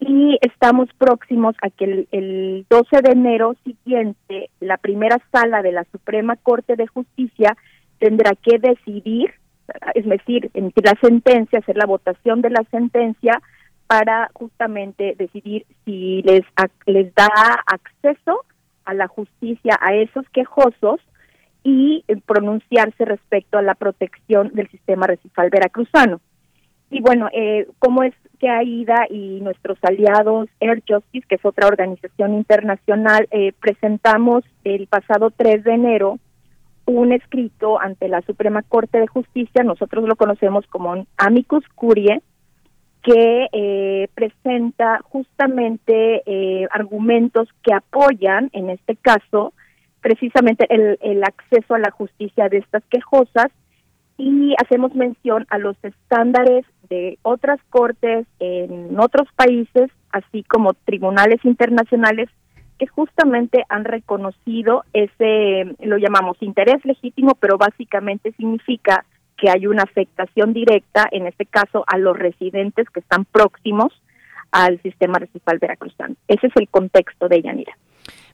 Y estamos próximos a que el, el 12 de enero siguiente, la primera sala de la Suprema Corte de Justicia tendrá que decidir, es decir, emitir la sentencia, hacer la votación de la sentencia para justamente decidir si les, les da acceso a la justicia a esos quejosos y eh, pronunciarse respecto a la protección del sistema recifal veracruzano. Y bueno, eh, ¿cómo es que AIDA y nuestros aliados Air Justice, que es otra organización internacional, eh, presentamos el pasado 3 de enero un escrito ante la Suprema Corte de Justicia, nosotros lo conocemos como amicus curiae, que eh, presenta justamente eh, argumentos que apoyan, en este caso, precisamente el, el acceso a la justicia de estas quejosas. Y hacemos mención a los estándares de otras cortes en otros países, así como tribunales internacionales que justamente han reconocido ese, lo llamamos interés legítimo, pero básicamente significa que hay una afectación directa, en este caso a los residentes que están próximos al sistema recifal veracruzano. Ese es el contexto de Yanira.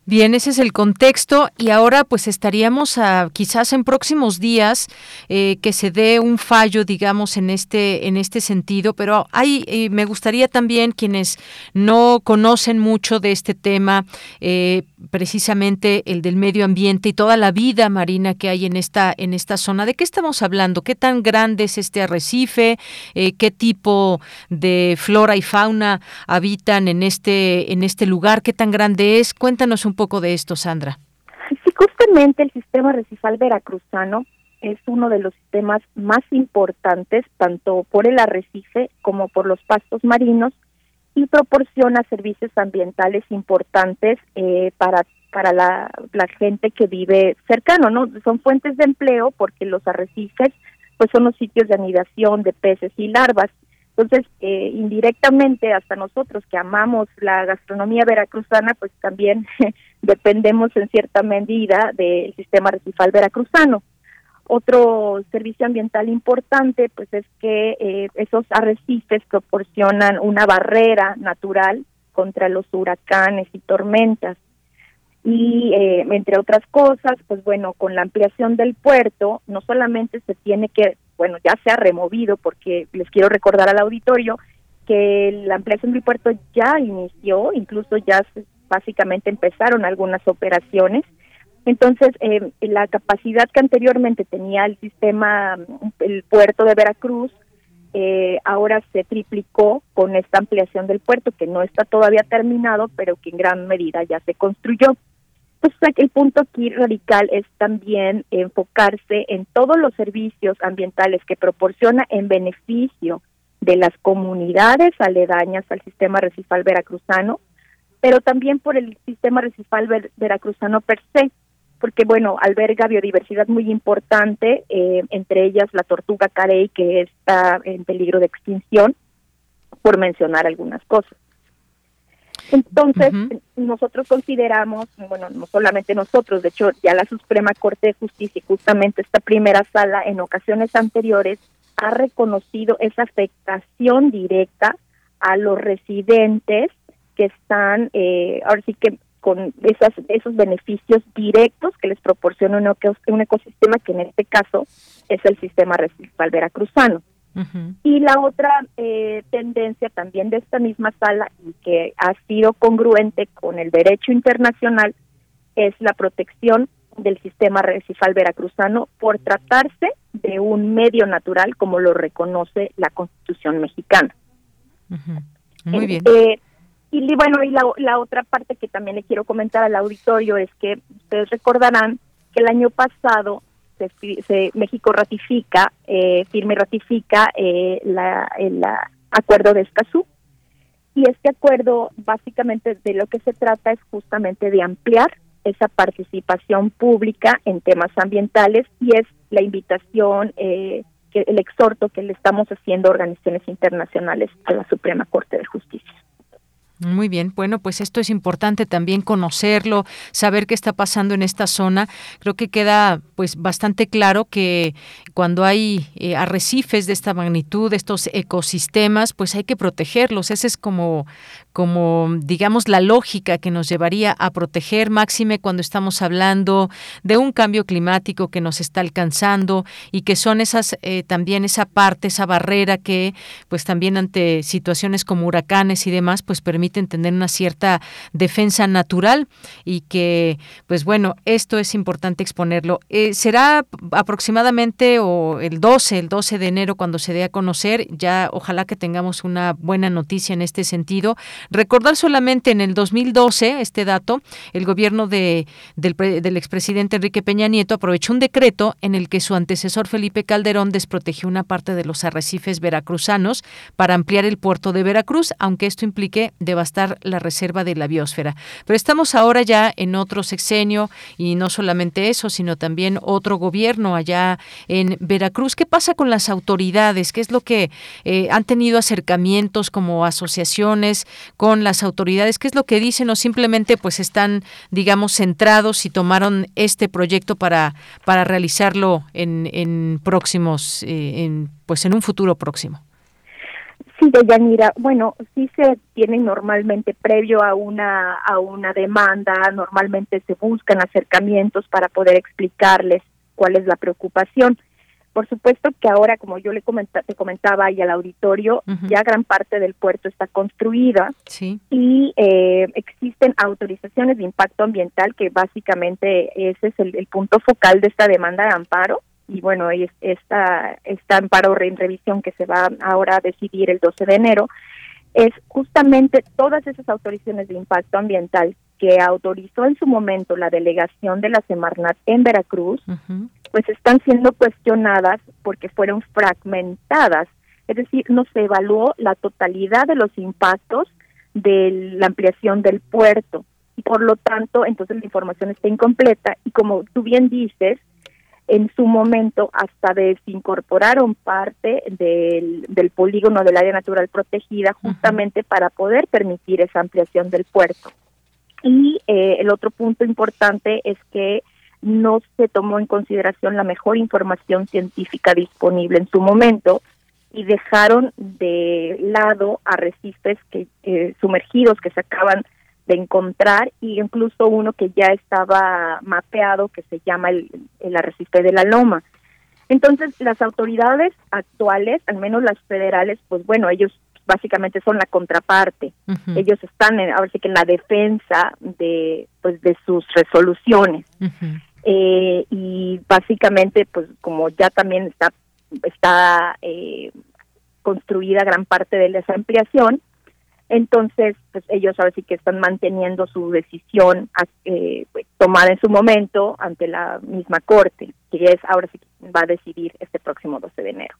Bien, ese es el contexto y ahora pues estaríamos a, quizás en próximos días eh, que se dé un fallo, digamos, en este en este sentido. Pero hay, eh, me gustaría también quienes no conocen mucho de este tema, eh, precisamente el del medio ambiente y toda la vida marina que hay en esta en esta zona. ¿De qué estamos hablando? ¿Qué tan grande es este arrecife? ¿Qué tipo de flora y fauna habitan en este en este lugar? ¿Qué tan grande es? Cuéntanos un poco de esto, Sandra. Sí, justamente el sistema recifal veracruzano es uno de los sistemas más importantes, tanto por el arrecife como por los pastos marinos, y proporciona servicios ambientales importantes eh, para para la, la gente que vive cercano, ¿no? Son fuentes de empleo porque los arrecifes pues son los sitios de anidación de peces y larvas entonces, eh, indirectamente, hasta nosotros que amamos la gastronomía veracruzana, pues también dependemos en cierta medida del sistema recifal veracruzano. Otro servicio ambiental importante, pues es que eh, esos arrecifes proporcionan una barrera natural contra los huracanes y tormentas. Y eh, entre otras cosas, pues bueno, con la ampliación del puerto, no solamente se tiene que bueno, ya se ha removido porque les quiero recordar al auditorio que la ampliación del puerto ya inició, incluso ya básicamente empezaron algunas operaciones. Entonces, eh, la capacidad que anteriormente tenía el sistema, el puerto de Veracruz, eh, ahora se triplicó con esta ampliación del puerto, que no está todavía terminado, pero que en gran medida ya se construyó. Entonces, el punto aquí radical es también enfocarse en todos los servicios ambientales que proporciona en beneficio de las comunidades aledañas al sistema recifal veracruzano, pero también por el sistema recifal veracruzano per se. porque bueno, alberga biodiversidad muy importante, eh, entre ellas la tortuga carey que está en peligro de extinción, por mencionar algunas cosas. Entonces, nosotros consideramos, bueno, no solamente nosotros, de hecho, ya la Suprema Corte de Justicia, justamente esta primera sala, en ocasiones anteriores, ha reconocido esa afectación directa a los residentes que están, eh, ahora sí que con esas, esos beneficios directos que les proporciona un, ecosistema que en este caso es el sistema residual veracruzano. Y la otra eh, tendencia también de esta misma sala y que ha sido congruente con el derecho internacional es la protección del sistema recifal veracruzano por tratarse de un medio natural como lo reconoce la Constitución mexicana. Muy bien. Eh, y bueno, y la, la otra parte que también le quiero comentar al auditorio es que ustedes recordarán que el año pasado se, México ratifica, eh, firme y ratifica eh, la, el acuerdo de Escazú. Y este acuerdo básicamente de lo que se trata es justamente de ampliar esa participación pública en temas ambientales y es la invitación, eh, que el exhorto que le estamos haciendo a organizaciones internacionales a la Suprema Corte de Justicia. Muy bien, bueno, pues esto es importante también conocerlo, saber qué está pasando en esta zona. Creo que queda pues bastante claro que cuando hay eh, arrecifes de esta magnitud, estos ecosistemas, pues hay que protegerlos. Esa es como como digamos la lógica que nos llevaría a proteger máxime cuando estamos hablando de un cambio climático que nos está alcanzando y que son esas eh, también esa parte, esa barrera que pues también ante situaciones como huracanes y demás pues permite permiten tener una cierta defensa natural y que, pues bueno, esto es importante exponerlo. Eh, será aproximadamente o el 12, el 12 de enero cuando se dé a conocer, ya ojalá que tengamos una buena noticia en este sentido. Recordar solamente en el 2012, este dato, el gobierno de, del, del expresidente Enrique Peña Nieto aprovechó un decreto en el que su antecesor Felipe Calderón desprotegió una parte de los arrecifes veracruzanos para ampliar el puerto de Veracruz, aunque esto implique devastar la reserva de la biosfera. Pero estamos ahora ya en otro sexenio y no solamente eso, sino también otro gobierno allá en Veracruz. ¿Qué pasa con las autoridades? ¿Qué es lo que eh, han tenido acercamientos como asociaciones con las autoridades? ¿Qué es lo que dicen o simplemente pues están, digamos, centrados y tomaron este proyecto para, para realizarlo en, en próximos, eh, en, pues en un futuro próximo? Sí, Deyanira. Bueno, sí se tienen normalmente previo a una a una demanda, normalmente se buscan acercamientos para poder explicarles cuál es la preocupación. Por supuesto que ahora, como yo le comenta, te comentaba ahí al auditorio, ya gran parte del puerto está construida y eh, existen autorizaciones de impacto ambiental que básicamente ese es el punto focal de esta demanda de amparo y bueno, esta, esta amparo en revisión que se va ahora a decidir el 12 de enero, es justamente todas esas autorizaciones de impacto ambiental que autorizó en su momento la delegación de la Semarnat en Veracruz, pues están siendo cuestionadas porque fueron fragmentadas, es decir, no se evaluó la totalidad de los impactos de la ampliación del puerto. Y por lo tanto entonces la información está incompleta y como tú bien dices, en su momento hasta desincorporaron parte del, del polígono del área natural protegida justamente para poder permitir esa ampliación del puerto. Y eh, el otro punto importante es que no se tomó en consideración la mejor información científica disponible en su momento y dejaron de lado arrecifes que eh, sumergidos que se acaban de encontrar y incluso uno que ya estaba mapeado que se llama el, el arrecife de la loma. Entonces, las autoridades actuales, al menos las federales, pues bueno, ellos básicamente son la contraparte. Ellos están en, ahora sí que en la defensa de pues de sus resoluciones. eh, y básicamente pues como ya también está está eh, construida gran parte de esa ampliación, entonces, pues ellos ahora sí que están manteniendo su decisión eh, pues, tomada en su momento ante la misma corte, que es ahora sí que va a decidir este próximo 12 de enero.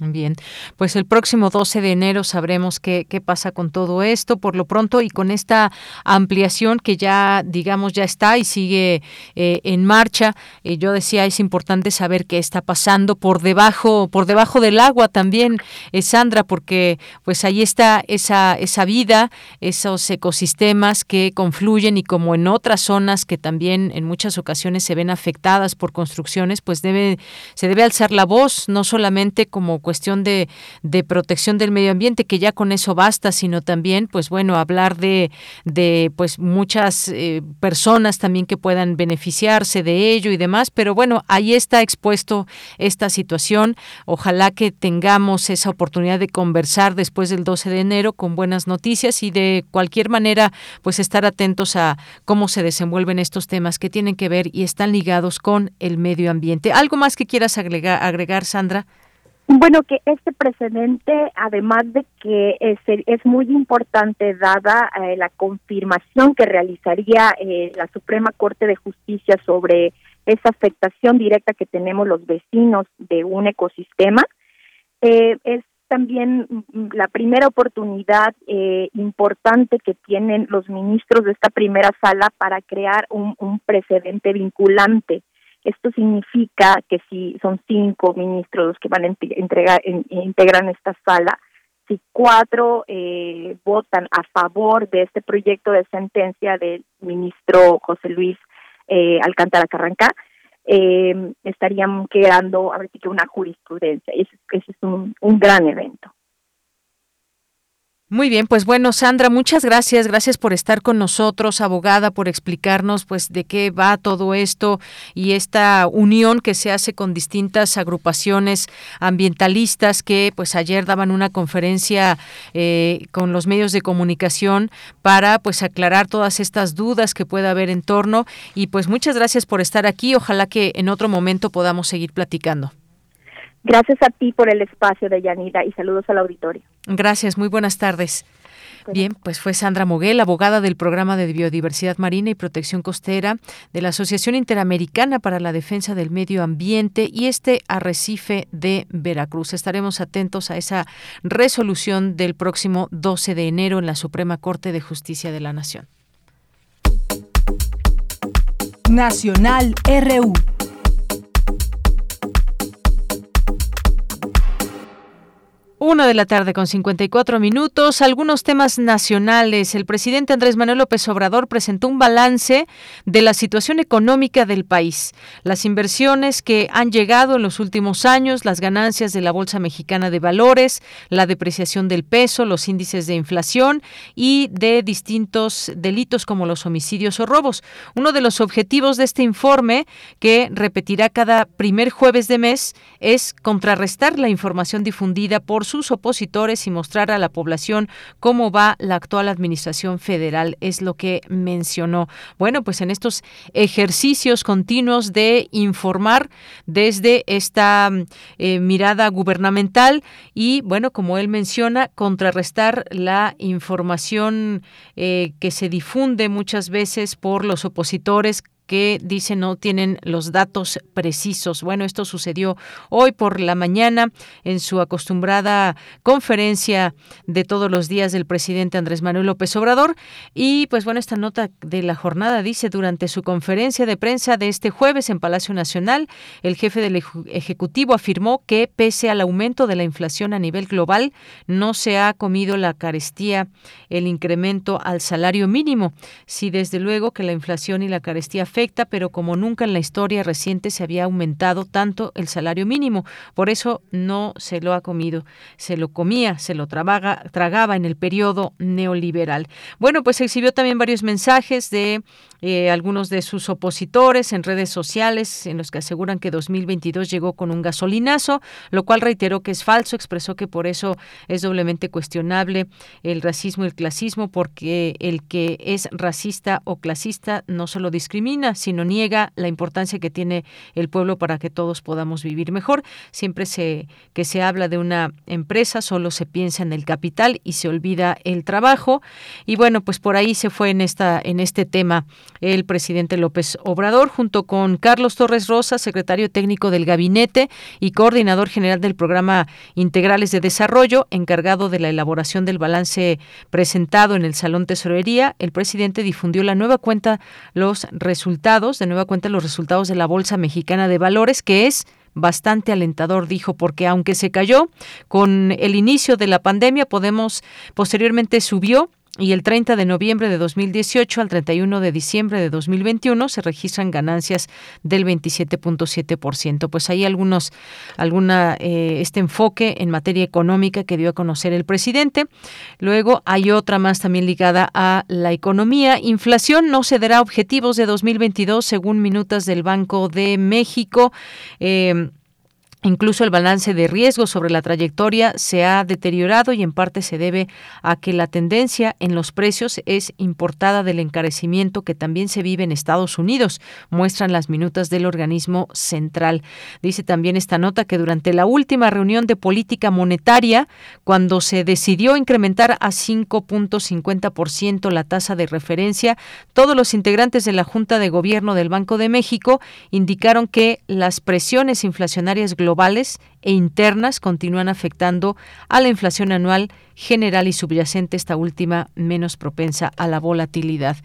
Bien, pues el próximo 12 de enero sabremos qué, qué, pasa con todo esto, por lo pronto, y con esta ampliación que ya, digamos, ya está y sigue eh, en marcha. Eh, yo decía, es importante saber qué está pasando por debajo, por debajo del agua también, eh, Sandra, porque pues ahí está esa, esa vida, esos ecosistemas que confluyen y como en otras zonas que también en muchas ocasiones se ven afectadas por construcciones, pues debe, se debe alzar la voz, no solamente como cuestión de, de protección del medio ambiente, que ya con eso basta, sino también, pues bueno, hablar de, de pues muchas eh, personas también que puedan beneficiarse de ello y demás, pero bueno, ahí está expuesto esta situación. Ojalá que tengamos esa oportunidad de conversar después del 12 de enero con buenas noticias y de cualquier manera, pues estar atentos a cómo se desenvuelven estos temas que tienen que ver y están ligados con el medio ambiente. ¿Algo más que quieras agregar, agregar Sandra? Bueno, que este precedente, además de que es, es muy importante dada eh, la confirmación que realizaría eh, la Suprema Corte de Justicia sobre esa afectación directa que tenemos los vecinos de un ecosistema, eh, es también la primera oportunidad importante que tienen los ministros de esta primera sala para crear un precedente vinculante esto significa que si son cinco ministros los que van a entregar, integran esta sala, si cuatro eh, votan a favor de este proyecto de sentencia del ministro José Luis eh, Alcántara Carranca, eh, estarían creando a ver si que una jurisprudencia. Ese, ese es un, un gran evento. Muy bien, pues bueno, Sandra, muchas gracias, gracias por estar con nosotros, abogada, por explicarnos pues de qué va todo esto y esta unión que se hace con distintas agrupaciones ambientalistas que pues ayer daban una conferencia eh, con los medios de comunicación para pues aclarar todas estas dudas que pueda haber en torno y pues muchas gracias por estar aquí, ojalá que en otro momento podamos seguir platicando. Gracias a ti por el espacio, de Yanira, y saludos al auditorio. Gracias, muy buenas tardes. Bien, pues fue Sandra Moguel, abogada del Programa de Biodiversidad Marina y Protección Costera de la Asociación Interamericana para la Defensa del Medio Ambiente y este arrecife de Veracruz. Estaremos atentos a esa resolución del próximo 12 de enero en la Suprema Corte de Justicia de la Nación. Nacional RU. Una de la tarde con 54 minutos. Algunos temas nacionales. El presidente Andrés Manuel López Obrador presentó un balance de la situación económica del país, las inversiones que han llegado en los últimos años, las ganancias de la Bolsa Mexicana de Valores, la depreciación del peso, los índices de inflación y de distintos delitos como los homicidios o robos. Uno de los objetivos de este informe, que repetirá cada primer jueves de mes, es contrarrestar la información difundida por sus opositores y mostrar a la población cómo va la actual administración federal, es lo que mencionó. Bueno, pues en estos ejercicios continuos de informar desde esta eh, mirada gubernamental y, bueno, como él menciona, contrarrestar la información eh, que se difunde muchas veces por los opositores que dice no tienen los datos precisos. Bueno, esto sucedió hoy por la mañana en su acostumbrada conferencia de todos los días del presidente Andrés Manuel López Obrador. Y pues bueno, esta nota de la jornada dice, durante su conferencia de prensa de este jueves en Palacio Nacional, el jefe del Ejecutivo afirmó que pese al aumento de la inflación a nivel global, no se ha comido la carestía el incremento al salario mínimo. Sí, desde luego que la inflación y la carestía afecta, pero como nunca en la historia reciente se había aumentado tanto el salario mínimo. Por eso no se lo ha comido, se lo comía, se lo trabaga, tragaba en el periodo neoliberal. Bueno, pues exhibió también varios mensajes de eh, algunos de sus opositores en redes sociales en los que aseguran que 2022 llegó con un gasolinazo, lo cual reiteró que es falso, expresó que por eso es doblemente cuestionable el racismo y el clasismo, porque el que es racista o clasista no solo discrimina, sino niega la importancia que tiene el pueblo para que todos podamos vivir mejor. Siempre se que se habla de una empresa solo se piensa en el capital y se olvida el trabajo. Y bueno, pues por ahí se fue en esta en este tema el presidente López Obrador junto con Carlos Torres Rosa, secretario técnico del gabinete y coordinador general del programa Integrales de Desarrollo, encargado de la elaboración del balance presentado en el Salón Tesorería, el presidente difundió la nueva cuenta los resultados, de nueva cuenta los resultados de la Bolsa Mexicana de Valores, que es bastante alentador, dijo, porque aunque se cayó con el inicio de la pandemia, Podemos posteriormente subió y el 30 de noviembre de 2018 al 31 de diciembre de 2021 se registran ganancias del 27.7%. Pues hay algunos, alguna eh, este enfoque en materia económica que dio a conocer el presidente. Luego hay otra más también ligada a la economía. Inflación no cederá objetivos de 2022 según minutas del Banco de México. Eh, Incluso el balance de riesgo sobre la trayectoria se ha deteriorado y en parte se debe a que la tendencia en los precios es importada del encarecimiento que también se vive en Estados Unidos, muestran las minutas del organismo central. Dice también esta nota que durante la última reunión de política monetaria, cuando se decidió incrementar a 5.50% la tasa de referencia, todos los integrantes de la Junta de Gobierno del Banco de México indicaron que las presiones inflacionarias globales globales e internas continúan afectando a la inflación anual general y subyacente, esta última menos propensa a la volatilidad.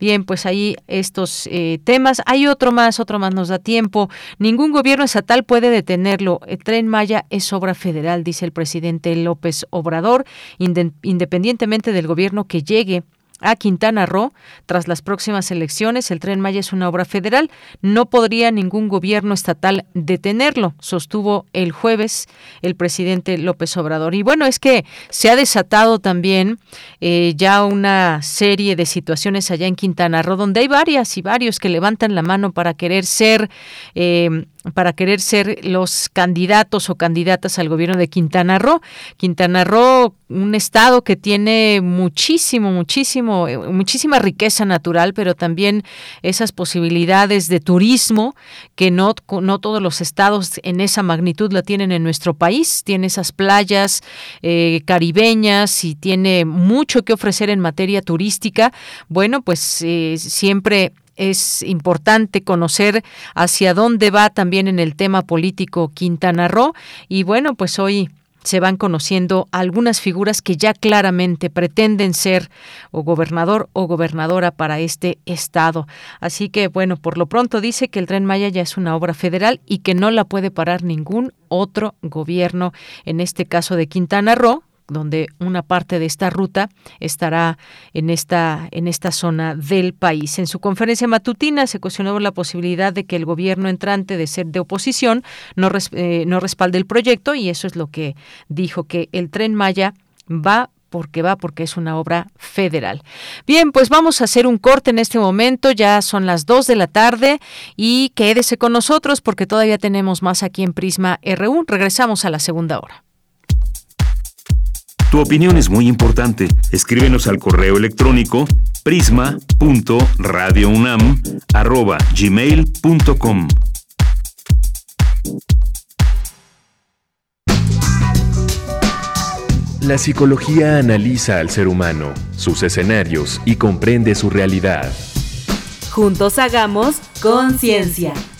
Bien, pues ahí estos eh, temas. Hay otro más, otro más nos da tiempo. Ningún gobierno estatal puede detenerlo. El tren Maya es obra federal, dice el presidente López Obrador, independientemente del gobierno que llegue a Quintana Roo. Tras las próximas elecciones, el tren Maya es una obra federal. No podría ningún gobierno estatal detenerlo, sostuvo el jueves el presidente López Obrador. Y bueno, es que se ha desatado también eh, ya una serie de situaciones allá en Quintana Roo, donde hay varias y varios que levantan la mano para querer ser eh, para querer ser los candidatos o candidatas al gobierno de Quintana Roo. Quintana Roo, un estado que tiene muchísimo, muchísimo, eh, muchísima riqueza natural, pero también esas posibilidades de turismo que no, no todos los estados en esa magnitud la tienen en nuestro país. Tiene esas playas eh, caribeñas y tiene mucho que ofrecer en materia turística. Bueno, pues eh, siempre es importante conocer hacia dónde va también en el tema político Quintana Roo y bueno, pues hoy se van conociendo algunas figuras que ya claramente pretenden ser o gobernador o gobernadora para este estado. Así que bueno, por lo pronto dice que el tren Maya ya es una obra federal y que no la puede parar ningún otro gobierno, en este caso de Quintana Roo, donde una parte de esta ruta estará en esta, en esta zona del país. En su conferencia matutina se cuestionó la posibilidad de que el gobierno entrante de ser de oposición no, eh, no respalde el proyecto y eso es lo que dijo, que el tren Maya va porque va, porque es una obra federal. Bien, pues vamos a hacer un corte en este momento, ya son las 2 de la tarde y quédese con nosotros porque todavía tenemos más aquí en Prisma RU. Regresamos a la segunda hora. Tu opinión es muy importante. Escríbenos al correo electrónico prisma.radiounam@gmail.com. La psicología analiza al ser humano, sus escenarios y comprende su realidad. Juntos hagamos conciencia,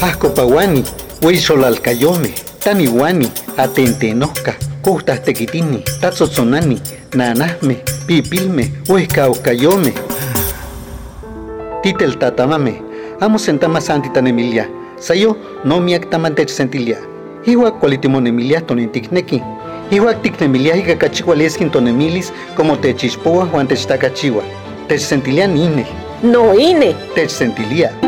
Ascopawani, Huizolalcayome, Taniwani, Atentenoca, Custas Tequitini, Tatzotzonani, Nanasme, Pipilme, Huescaucayome. Titel Tatamame, Amo sentama santi Emilia, Sayo no miak tamantech sentilia. Iwa cualitimon Emilia tonintikneki. Iwa tiknemilia y cacachihualeskin tonemilis como techispoa Juan techtacachiwa. Tech sentilia nine. No ine. Tech sentilia.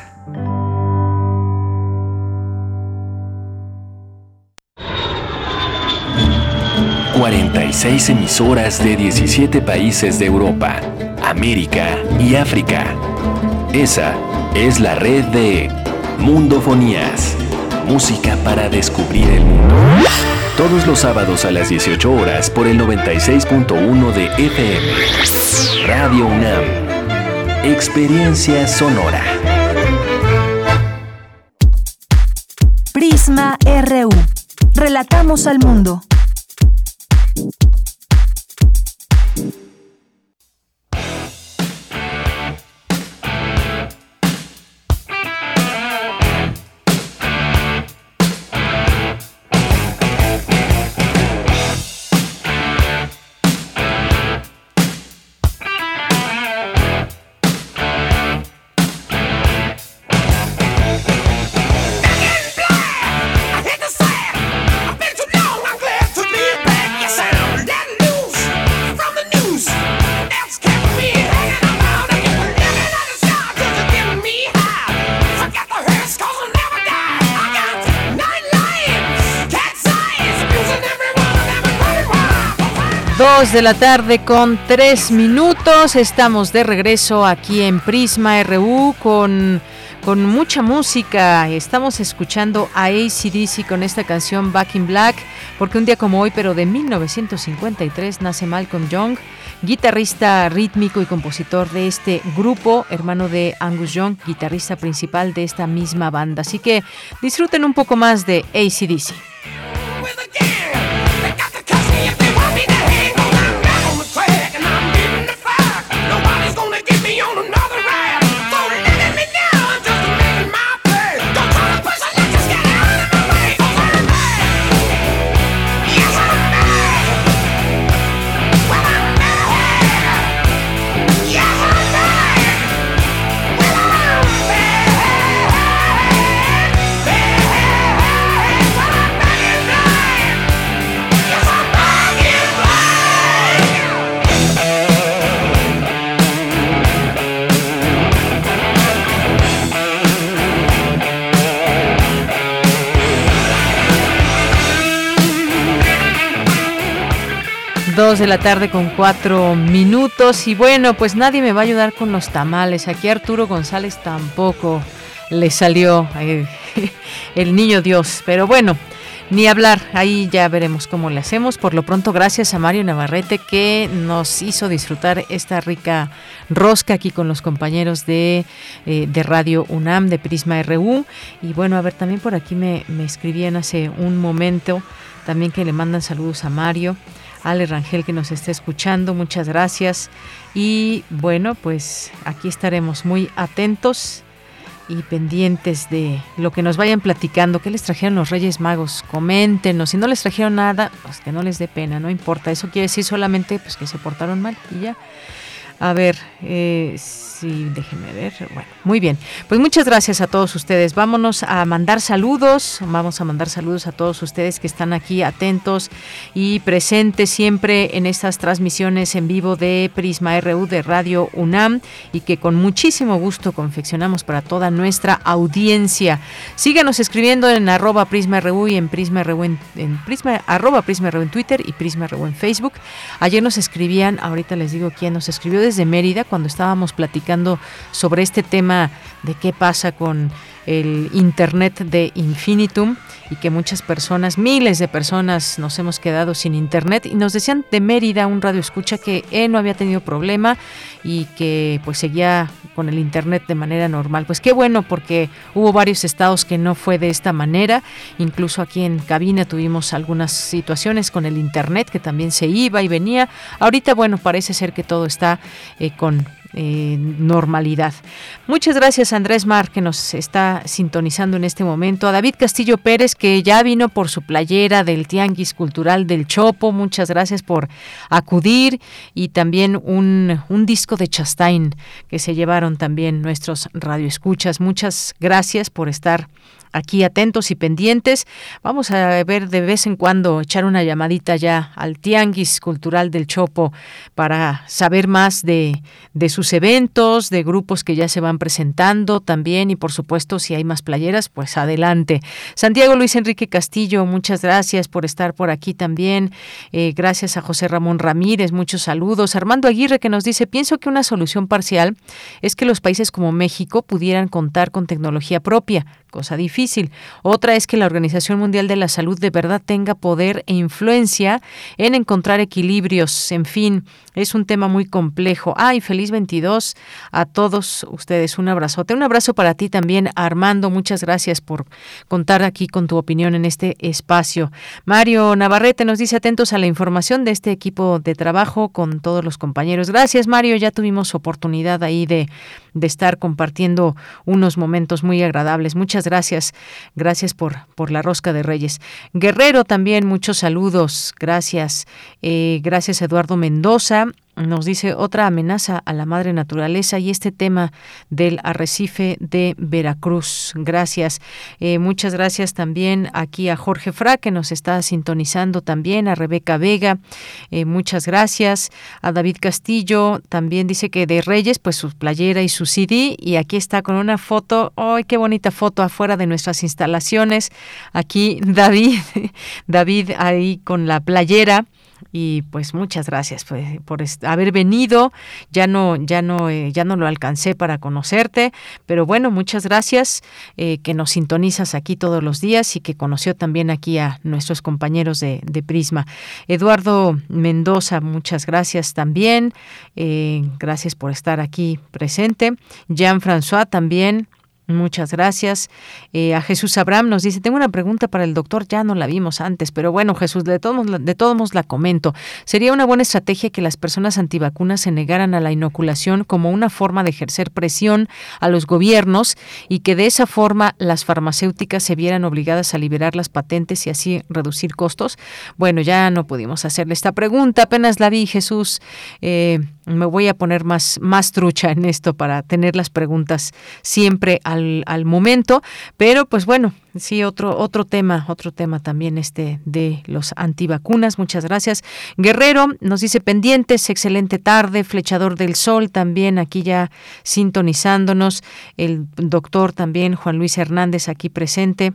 46 emisoras de 17 países de Europa, América y África. Esa es la red de Mundofonías. Música para descubrir el mundo. Todos los sábados a las 18 horas por el 96.1 de FM. Radio UNAM. Experiencia sonora. Prisma RU. Relatamos al mundo. De la tarde con tres minutos. Estamos de regreso aquí en Prisma RU con, con mucha música. Estamos escuchando a ACDC con esta canción Back in Black, porque un día como hoy, pero de 1953, nace Malcolm Young, guitarrista rítmico y compositor de este grupo, hermano de Angus Young, guitarrista principal de esta misma banda. Así que disfruten un poco más de ACDC. Dos de la tarde con cuatro minutos y bueno, pues nadie me va a ayudar con los tamales. Aquí Arturo González tampoco le salió el niño Dios, pero bueno, ni hablar, ahí ya veremos cómo le hacemos. Por lo pronto, gracias a Mario Navarrete que nos hizo disfrutar esta rica rosca aquí con los compañeros de, eh, de Radio UNAM, de Prisma RU. Y bueno, a ver, también por aquí me, me escribían hace un momento, también que le mandan saludos a Mario. Ale Rangel que nos está escuchando, muchas gracias. Y bueno, pues aquí estaremos muy atentos y pendientes de lo que nos vayan platicando. ¿Qué les trajeron los Reyes Magos? Coméntenos. Si no les trajeron nada, pues que no les dé pena, no importa. Eso quiere decir solamente pues que se portaron mal y ya. A ver, eh, sí, déjenme ver. Bueno, muy bien. Pues muchas gracias a todos ustedes. Vámonos a mandar saludos. Vamos a mandar saludos a todos ustedes que están aquí atentos y presentes siempre en estas transmisiones en vivo de Prisma RU de Radio UNAM y que con muchísimo gusto confeccionamos para toda nuestra audiencia. Síganos escribiendo en arroba Prisma RU y en Prisma RU en, arroba Prisma en Twitter y Prisma RU en Facebook. Ayer nos escribían, ahorita les digo quién nos escribió Mérida cuando estábamos platicando sobre este tema de qué pasa con el Internet de Infinitum y que muchas personas, miles de personas nos hemos quedado sin Internet y nos decían de Mérida, un radio escucha, que él no había tenido problema y que pues seguía con el Internet de manera normal. Pues qué bueno porque hubo varios estados que no fue de esta manera, incluso aquí en cabina tuvimos algunas situaciones con el Internet que también se iba y venía. Ahorita bueno, parece ser que todo está eh, con eh, normalidad. Muchas gracias Andrés Mar que nos está sintonizando en este momento, a David Castillo Pérez que ya vino por su playera del Tianguis Cultural del Chopo, muchas gracias por acudir y también un, un disco de Chastain que se llevaron también nuestros radioescuchas. Muchas gracias por estar aquí atentos y pendientes. Vamos a ver de vez en cuando echar una llamadita ya al Tianguis Cultural del Chopo para saber más de, de sus eventos, de grupos que ya se van presentando también y por supuesto si hay más playeras, pues adelante. Santiago Luis Enrique Castillo, muchas gracias por estar por aquí también. Eh, gracias a José Ramón Ramírez, muchos saludos. Armando Aguirre que nos dice, pienso que una solución parcial es que los países como México pudieran contar con tecnología propia cosa difícil. Otra es que la Organización Mundial de la Salud de verdad tenga poder e influencia en encontrar equilibrios. En fin, es un tema muy complejo. Ay, feliz 22 a todos ustedes. Un abrazote. Un abrazo para ti también, Armando. Muchas gracias por contar aquí con tu opinión en este espacio. Mario Navarrete nos dice atentos a la información de este equipo de trabajo con todos los compañeros. Gracias, Mario. Ya tuvimos oportunidad ahí de, de estar compartiendo unos momentos muy agradables. Muchas gracias. Gracias por, por la rosca de Reyes. Guerrero también, muchos saludos. Gracias. Eh, gracias, Eduardo Mendoza nos dice otra amenaza a la madre naturaleza y este tema del arrecife de Veracruz. Gracias. Eh, muchas gracias también aquí a Jorge Fra, que nos está sintonizando también, a Rebeca Vega. Eh, muchas gracias. A David Castillo también dice que de Reyes, pues su playera y su CD. Y aquí está con una foto. ¡Ay, qué bonita foto afuera de nuestras instalaciones! Aquí David, David ahí con la playera y pues muchas gracias pues, por haber venido. Ya no ya no eh, ya no lo alcancé para conocerte pero bueno muchas gracias eh, que nos sintonizas aquí todos los días y que conoció también aquí a nuestros compañeros de, Prisma. Eduardo Mendoza muchas gracias también eh, gracias por estar aquí presente. Jean François también Muchas gracias. Eh, a Jesús Abraham nos dice, tengo una pregunta para el doctor, ya no la vimos antes, pero bueno, Jesús, de todos, de todos modos la comento. ¿Sería una buena estrategia que las personas antivacunas se negaran a la inoculación como una forma de ejercer presión a los gobiernos y que de esa forma las farmacéuticas se vieran obligadas a liberar las patentes y así reducir costos? Bueno, ya no pudimos hacerle esta pregunta, apenas la vi, Jesús. Eh, me voy a poner más, más trucha en esto para tener las preguntas siempre al, al momento, pero pues bueno, sí, otro, otro tema, otro tema también este de los antivacunas. Muchas gracias. Guerrero nos dice pendientes, excelente tarde, flechador del sol también aquí ya sintonizándonos. El doctor también, Juan Luis Hernández aquí presente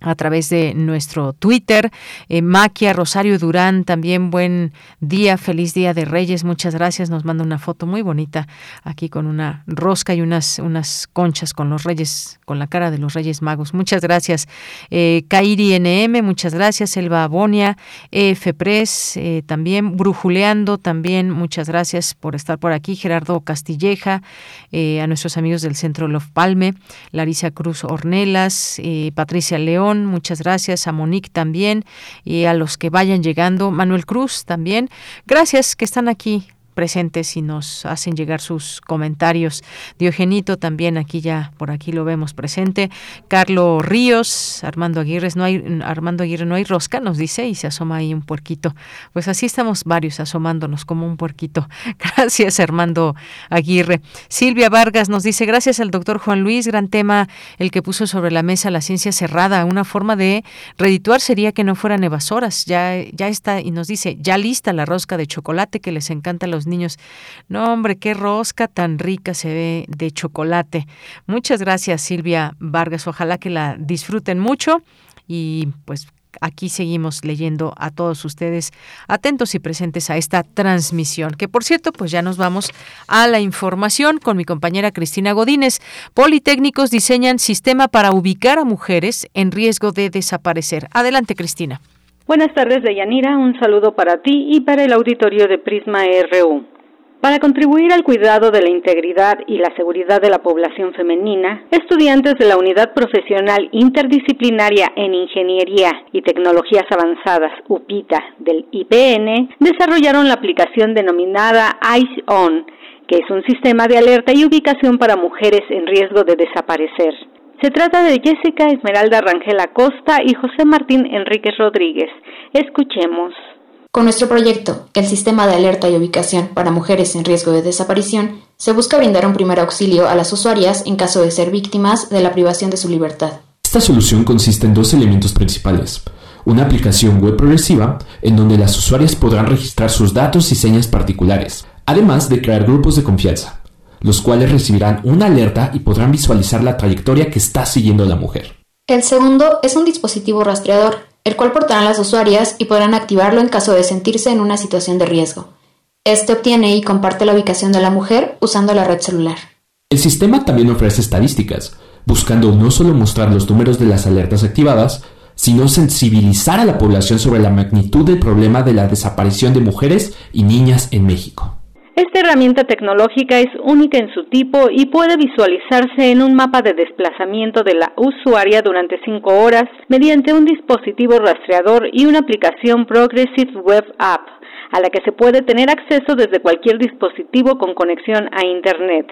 a través de nuestro Twitter. Eh, Maquia Rosario Durán, también buen día, feliz día de Reyes, muchas gracias. Nos manda una foto muy bonita aquí con una rosca y unas, unas conchas con los Reyes, con la cara de los Reyes Magos. Muchas gracias. Eh, Kairi NM, muchas gracias. Elba Bonia, EF Press, eh, también Brujuleando, también muchas gracias por estar por aquí. Gerardo Castilleja, eh, a nuestros amigos del Centro Love Palme, Larisa Cruz Ornelas, Patricia León, muchas gracias, a Monique también y a los que vayan llegando, Manuel Cruz también, gracias que están aquí presentes y nos hacen llegar sus comentarios. Diogenito también aquí ya por aquí lo vemos presente. Carlos Ríos, Armando Aguirre, no hay Armando Aguirre no hay rosca, nos dice y se asoma ahí un puerquito. Pues así estamos varios asomándonos como un puerquito. Gracias Armando Aguirre. Silvia Vargas nos dice, "Gracias al doctor Juan Luis, gran tema el que puso sobre la mesa la ciencia cerrada, una forma de redituar sería que no fueran evasoras. Ya ya está y nos dice, "Ya lista la rosca de chocolate que les encanta a los niños. No, hombre, qué rosca tan rica se ve de chocolate. Muchas gracias, Silvia Vargas. Ojalá que la disfruten mucho y pues aquí seguimos leyendo a todos ustedes atentos y presentes a esta transmisión. Que por cierto, pues ya nos vamos a la información con mi compañera Cristina Godínez. Politécnicos diseñan sistema para ubicar a mujeres en riesgo de desaparecer. Adelante, Cristina. Buenas tardes, Deyanira. Un saludo para ti y para el auditorio de Prisma RU. Para contribuir al cuidado de la integridad y la seguridad de la población femenina, estudiantes de la Unidad Profesional Interdisciplinaria en Ingeniería y Tecnologías Avanzadas, UPITA, del IPN, desarrollaron la aplicación denominada Eyes On, que es un sistema de alerta y ubicación para mujeres en riesgo de desaparecer. Se trata de Jessica Esmeralda Rangel Acosta y José Martín Enríquez Rodríguez. Escuchemos. Con nuestro proyecto, el Sistema de Alerta y Ubicación para Mujeres en Riesgo de Desaparición, se busca brindar un primer auxilio a las usuarias en caso de ser víctimas de la privación de su libertad. Esta solución consiste en dos elementos principales. Una aplicación web progresiva en donde las usuarias podrán registrar sus datos y señas particulares, además de crear grupos de confianza, los cuales recibirán una alerta y podrán visualizar la trayectoria que está siguiendo la mujer. El segundo es un dispositivo rastreador el cual portarán las usuarias y podrán activarlo en caso de sentirse en una situación de riesgo. Este obtiene y comparte la ubicación de la mujer usando la red celular. El sistema también ofrece estadísticas, buscando no solo mostrar los números de las alertas activadas, sino sensibilizar a la población sobre la magnitud del problema de la desaparición de mujeres y niñas en México. Esta herramienta tecnológica es única en su tipo y puede visualizarse en un mapa de desplazamiento de la usuaria durante cinco horas mediante un dispositivo rastreador y una aplicación Progressive Web App, a la que se puede tener acceso desde cualquier dispositivo con conexión a Internet.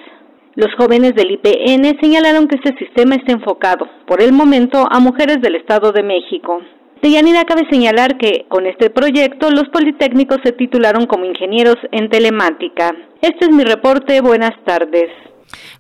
Los jóvenes del IPN señalaron que este sistema está enfocado, por el momento, a mujeres del Estado de México. De Yanira cabe señalar que con este proyecto los politécnicos se titularon como ingenieros en telemática. Este es mi reporte. Buenas tardes.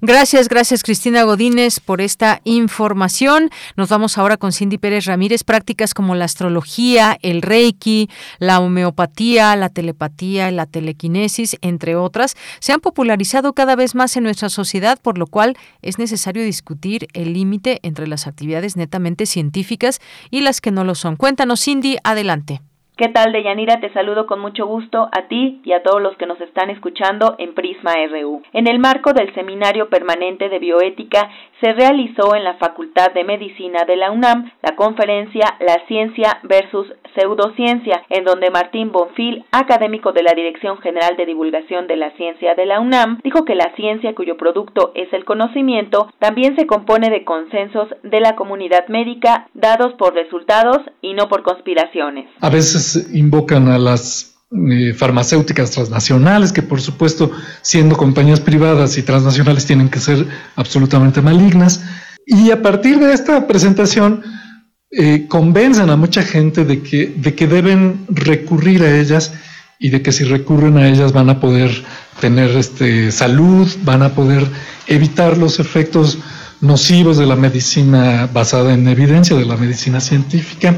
Gracias, gracias Cristina Godínez por esta información. Nos vamos ahora con Cindy Pérez Ramírez. Prácticas como la astrología, el reiki, la homeopatía, la telepatía, la telequinesis, entre otras, se han popularizado cada vez más en nuestra sociedad, por lo cual es necesario discutir el límite entre las actividades netamente científicas y las que no lo son. Cuéntanos, Cindy, adelante. ¿Qué tal, Deyanira? Te saludo con mucho gusto a ti y a todos los que nos están escuchando en Prisma RU. En el marco del Seminario Permanente de Bioética se realizó en la Facultad de Medicina de la UNAM la conferencia La Ciencia versus Pseudociencia, en donde Martín Bonfil, académico de la Dirección General de Divulgación de la Ciencia de la UNAM, dijo que la ciencia cuyo producto es el conocimiento también se compone de consensos de la comunidad médica dados por resultados y no por conspiraciones. A veces invocan a las eh, farmacéuticas transnacionales, que por supuesto, siendo compañías privadas y transnacionales, tienen que ser absolutamente malignas. Y a partir de esta presentación, eh, convencen a mucha gente de que, de que deben recurrir a ellas y de que si recurren a ellas van a poder tener este, salud, van a poder evitar los efectos nocivos de la medicina basada en evidencia, de la medicina científica.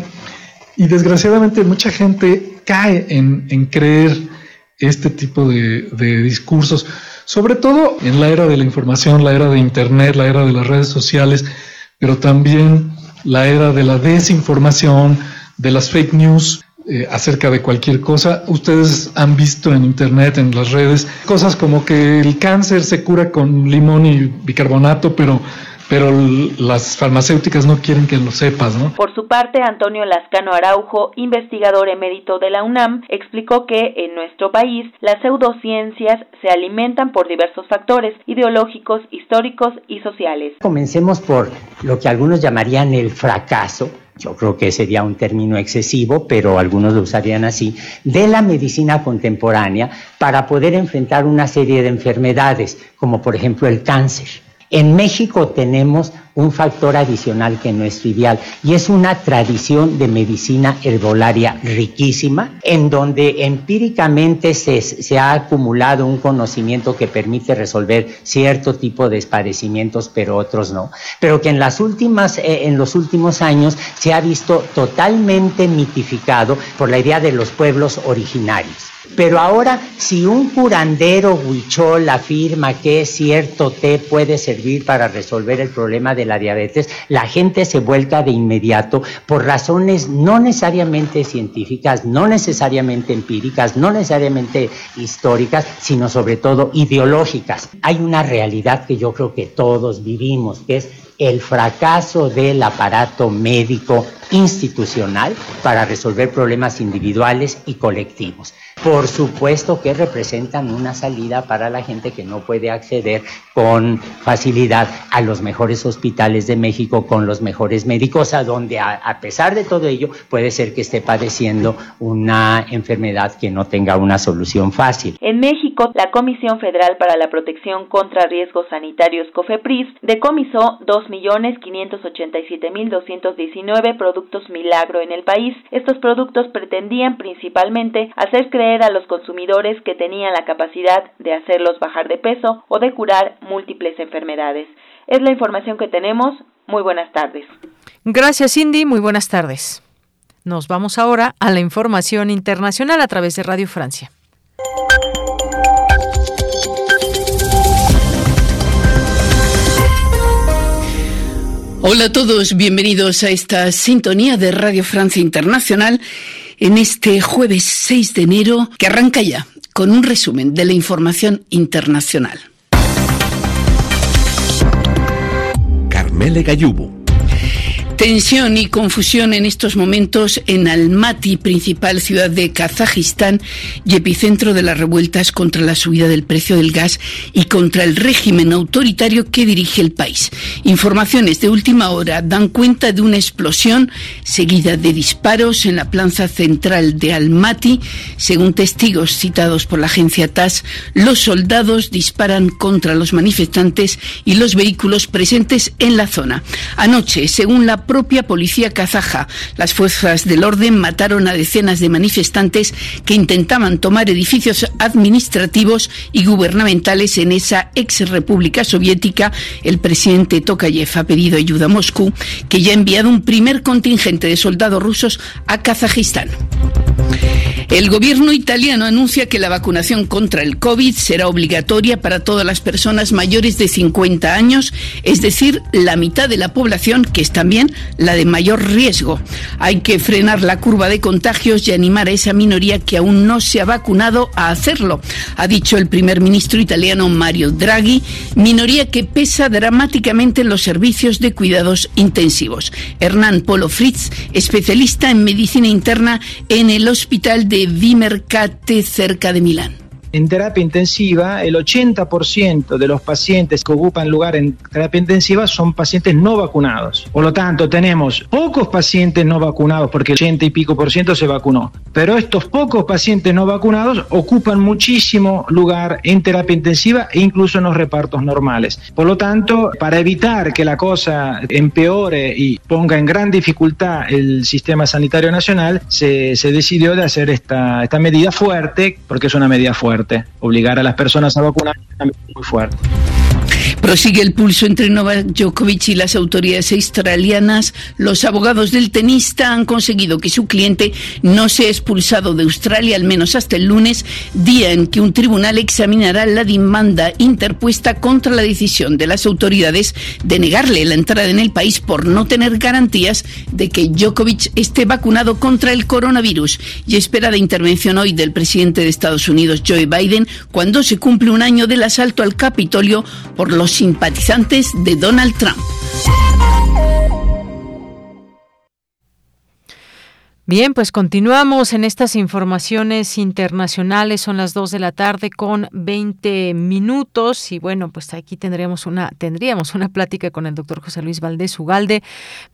Y desgraciadamente mucha gente cae en, creer este tipo de, discursos, sobre todo en la era de la información, la era de Internet, la era de las redes sociales, pero también la era de la desinformación, de las fake news eh, acerca de cualquier cosa. Ustedes han visto en Internet, en las redes, cosas como que el cáncer se cura con limón y bicarbonato, pero pero las farmacéuticas no quieren que lo sepas, ¿no? Por su parte, Antonio Lascano Araujo, investigador emérito de la UNAM, explicó que en nuestro país las pseudociencias se alimentan por diversos factores ideológicos, históricos y sociales. Comencemos por lo que algunos llamarían el fracaso, yo creo que sería un término excesivo, pero algunos lo usarían así, de la medicina contemporánea para poder enfrentar una serie de enfermedades, como por ejemplo el cáncer. En México tenemos un factor adicional que no es trivial y es una tradición de medicina herbolaria riquísima en donde empíricamente se, ha acumulado un conocimiento que permite resolver cierto tipo de padecimientos pero otros no. Pero que en las últimas eh, en los últimos años se ha visto totalmente mitificado por la idea de los pueblos originarios. Pero ahora, si un curandero huichol afirma que cierto té puede servir para resolver el problema de diabetes, la gente se vuelca de inmediato por razones no necesariamente científicas, no necesariamente empíricas, no necesariamente históricas, sino sobre todo ideológicas. Hay una realidad que yo creo que todos vivimos, que es el fracaso del aparato médico institucional para resolver problemas individuales y colectivos. Por supuesto que representan una salida para la gente que no puede acceder con facilidad a los mejores hospitales de México, con los mejores médicos, a donde a, pesar de todo ello puede ser que esté padeciendo una enfermedad que no tenga una solución fácil. En México, la Comisión Federal para la Protección contra Riesgos Sanitarios, COFEPRIS, decomisó 2.587.219 productos milagro en el país. Estos productos pretendían principalmente hacer creer a los consumidores que tenían la capacidad de hacerlos bajar de peso o de curar múltiples enfermedades. Es la información que tenemos. Muy buenas tardes. Gracias, Cindy. Muy buenas tardes. Nos vamos ahora a la información internacional a través de Radio Francia. Hola a todos, bienvenidos a esta sintonía de Radio Francia Internacional en este jueves 6 de enero que arranca ya con un resumen de la información internacional. Carmele Gallubo Tensión y confusión en estos momentos en Almaty, principal ciudad de Kazajistán y epicentro de las revueltas contra la subida del precio del gas y contra el régimen autoritario que dirige el país. Informaciones de última hora dan cuenta de una explosión seguida de disparos en la plaza central de Almaty. Según testigos citados por la agencia TAS, los soldados disparan contra los manifestantes y los vehículos presentes en la zona. Anoche, según la propia policía kazaja. Las fuerzas del orden mataron a decenas de manifestantes que intentaban tomar edificios administrativos y gubernamentales en esa ex república soviética. El presidente Tokayev ha pedido ayuda a Moscú, que ya ha enviado un primer contingente de soldados rusos a Kazajistán. El gobierno italiano anuncia que la vacunación contra el COVID será obligatoria para todas las personas mayores de 50 años, es decir, la mitad de la población que es también la de mayor riesgo. Hay que frenar la curva de contagios y animar a esa minoría que aún no se ha vacunado a hacerlo, ha dicho el primer ministro italiano Mario Draghi, minoría que pesa dramáticamente en los servicios de cuidados intensivos. Hernán Polo Fritz, especialista en medicina interna en el Hospital de Vimercate cerca de Milán. En terapia intensiva, el 80% de los pacientes que ocupan lugar en terapia intensiva son pacientes no vacunados. Por lo tanto, tenemos pocos pacientes no vacunados, porque el 80 y pico por ciento se vacunó. Pero estos pocos pacientes no vacunados ocupan muchísimo lugar en terapia intensiva e incluso en los repartos normales. Por lo tanto, para evitar que la cosa empeore y ponga en gran dificultad el sistema sanitario nacional, se, se decidió de hacer esta, esta medida fuerte, porque es una medida fuerte. Obligar a las personas a vacunar es muy fuerte. Prosigue el pulso entre Novak Djokovic y las autoridades australianas. Los abogados del tenista han conseguido que su cliente no sea expulsado de Australia, al menos hasta el lunes, día en que un tribunal examinará la demanda interpuesta contra la decisión de las autoridades de negarle la entrada en el país por no tener garantías de que Djokovic esté vacunado contra el coronavirus. Y espera la intervención hoy del presidente de Estados Unidos, Joe Biden, cuando se cumple un año del asalto al Capitolio por los simpatizantes de Donald Trump. Bien, pues continuamos en estas informaciones internacionales. Son las 2 de la tarde con 20 minutos y bueno, pues aquí tendríamos una tendríamos una plática con el doctor José Luis Valdés Ugalde,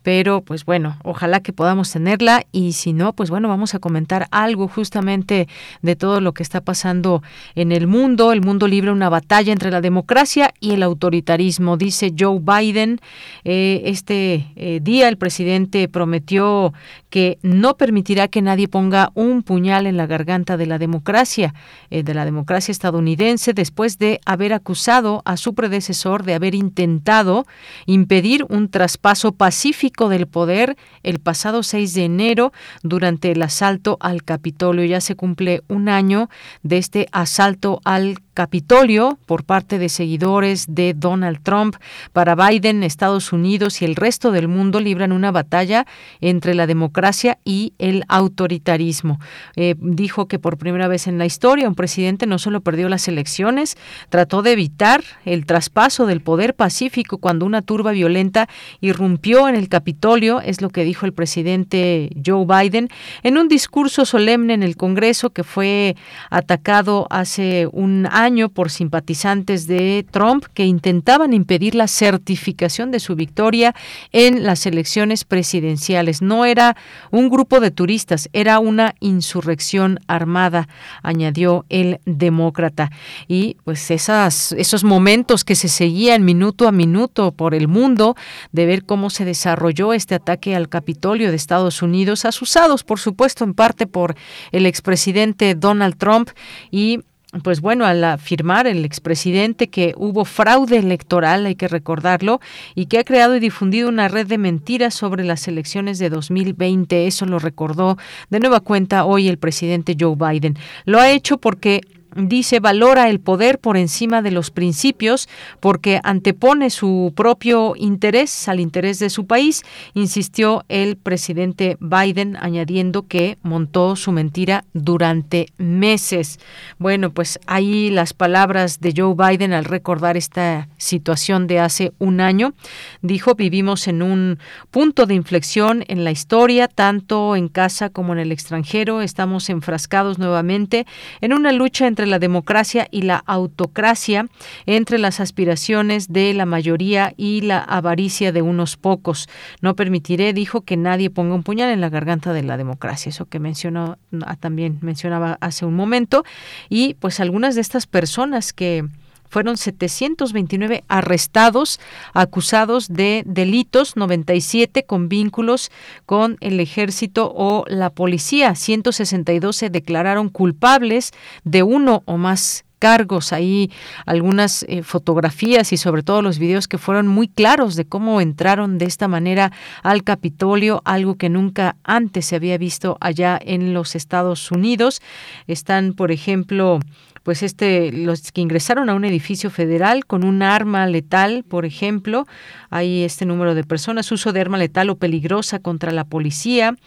pero pues bueno, ojalá que podamos tenerla y si no, pues bueno, vamos a comentar algo justamente de todo lo que está pasando en el mundo. El mundo libre una batalla entre la democracia y el autoritarismo, dice Joe Biden. Eh, este eh, día el presidente prometió que no permitirá que nadie ponga un puñal en la garganta de la democracia, eh, de la democracia estadounidense, después de haber acusado a su predecesor de haber intentado impedir un traspaso pacífico del poder el pasado 6 de enero durante el asalto al Capitolio. Ya se cumple un año de este asalto al Capitolio por parte de seguidores de Donald Trump. Para Biden, Estados Unidos y el resto del mundo libran una batalla entre la democracia y el autoritarismo. Eh, dijo que por primera vez en la historia un presidente no solo perdió las elecciones, trató de evitar el traspaso del poder pacífico cuando una turba violenta irrumpió en el Capitolio, es lo que dijo el presidente Joe Biden en un discurso solemne en el Congreso que fue atacado hace un año por simpatizantes de Trump que intentaban impedir la certificación de su victoria en las elecciones presidenciales. No era un grupo de turistas, era una insurrección armada, añadió el demócrata. Y pues esos momentos que se seguían minuto a minuto por el mundo de ver cómo se desarrolló este ataque al Capitolio de Estados Unidos, asusados por supuesto en parte por el expresidente Donald Trump y pues bueno, al afirmar el expresidente que hubo fraude electoral, hay que recordarlo, y que ha creado y difundido una red de mentiras sobre las elecciones de 2020. Eso lo recordó de nueva cuenta hoy el presidente Joe Biden. Lo ha hecho porque dice valora el poder por encima de los principios porque antepone su propio interés al interés de su país, insistió el presidente Biden, añadiendo que montó su mentira durante meses. Bueno, pues ahí las palabras de Joe Biden al recordar esta situación de hace un año. Dijo, vivimos en un punto de inflexión en la historia, tanto en casa como en el extranjero. Estamos enfrascados nuevamente en una lucha entre la democracia y la autocracia, entre las aspiraciones de la mayoría y la avaricia de unos pocos. No permitiré, dijo, que nadie ponga un puñal en la garganta de la democracia. Eso que mencionó ah, también mencionaba hace un momento. Y pues algunas de estas personas que fueron 729 arrestados, acusados de delitos, 97 con vínculos con el ejército o la policía. 162 se declararon culpables de uno o más cargos, ahí algunas eh, fotografías y sobre todo los videos que fueron muy claros de cómo entraron de esta manera al Capitolio, algo que nunca antes se había visto allá en los Estados Unidos. Están, por ejemplo, pues este los que ingresaron a un edificio federal con un arma letal, por ejemplo, hay este número de personas, uso de arma letal o peligrosa contra la policía,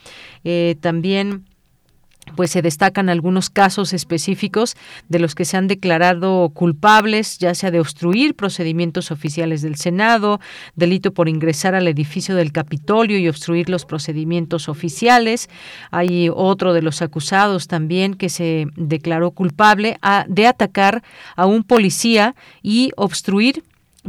eh, también pues se destacan algunos casos específicos de los que se han declarado culpables, ya sea de obstruir procedimientos oficiales del Senado, delito por ingresar al edificio del Capitolio y obstruir los procedimientos oficiales. Hay otro de los acusados también que se declaró culpable de atacar a un policía y obstruir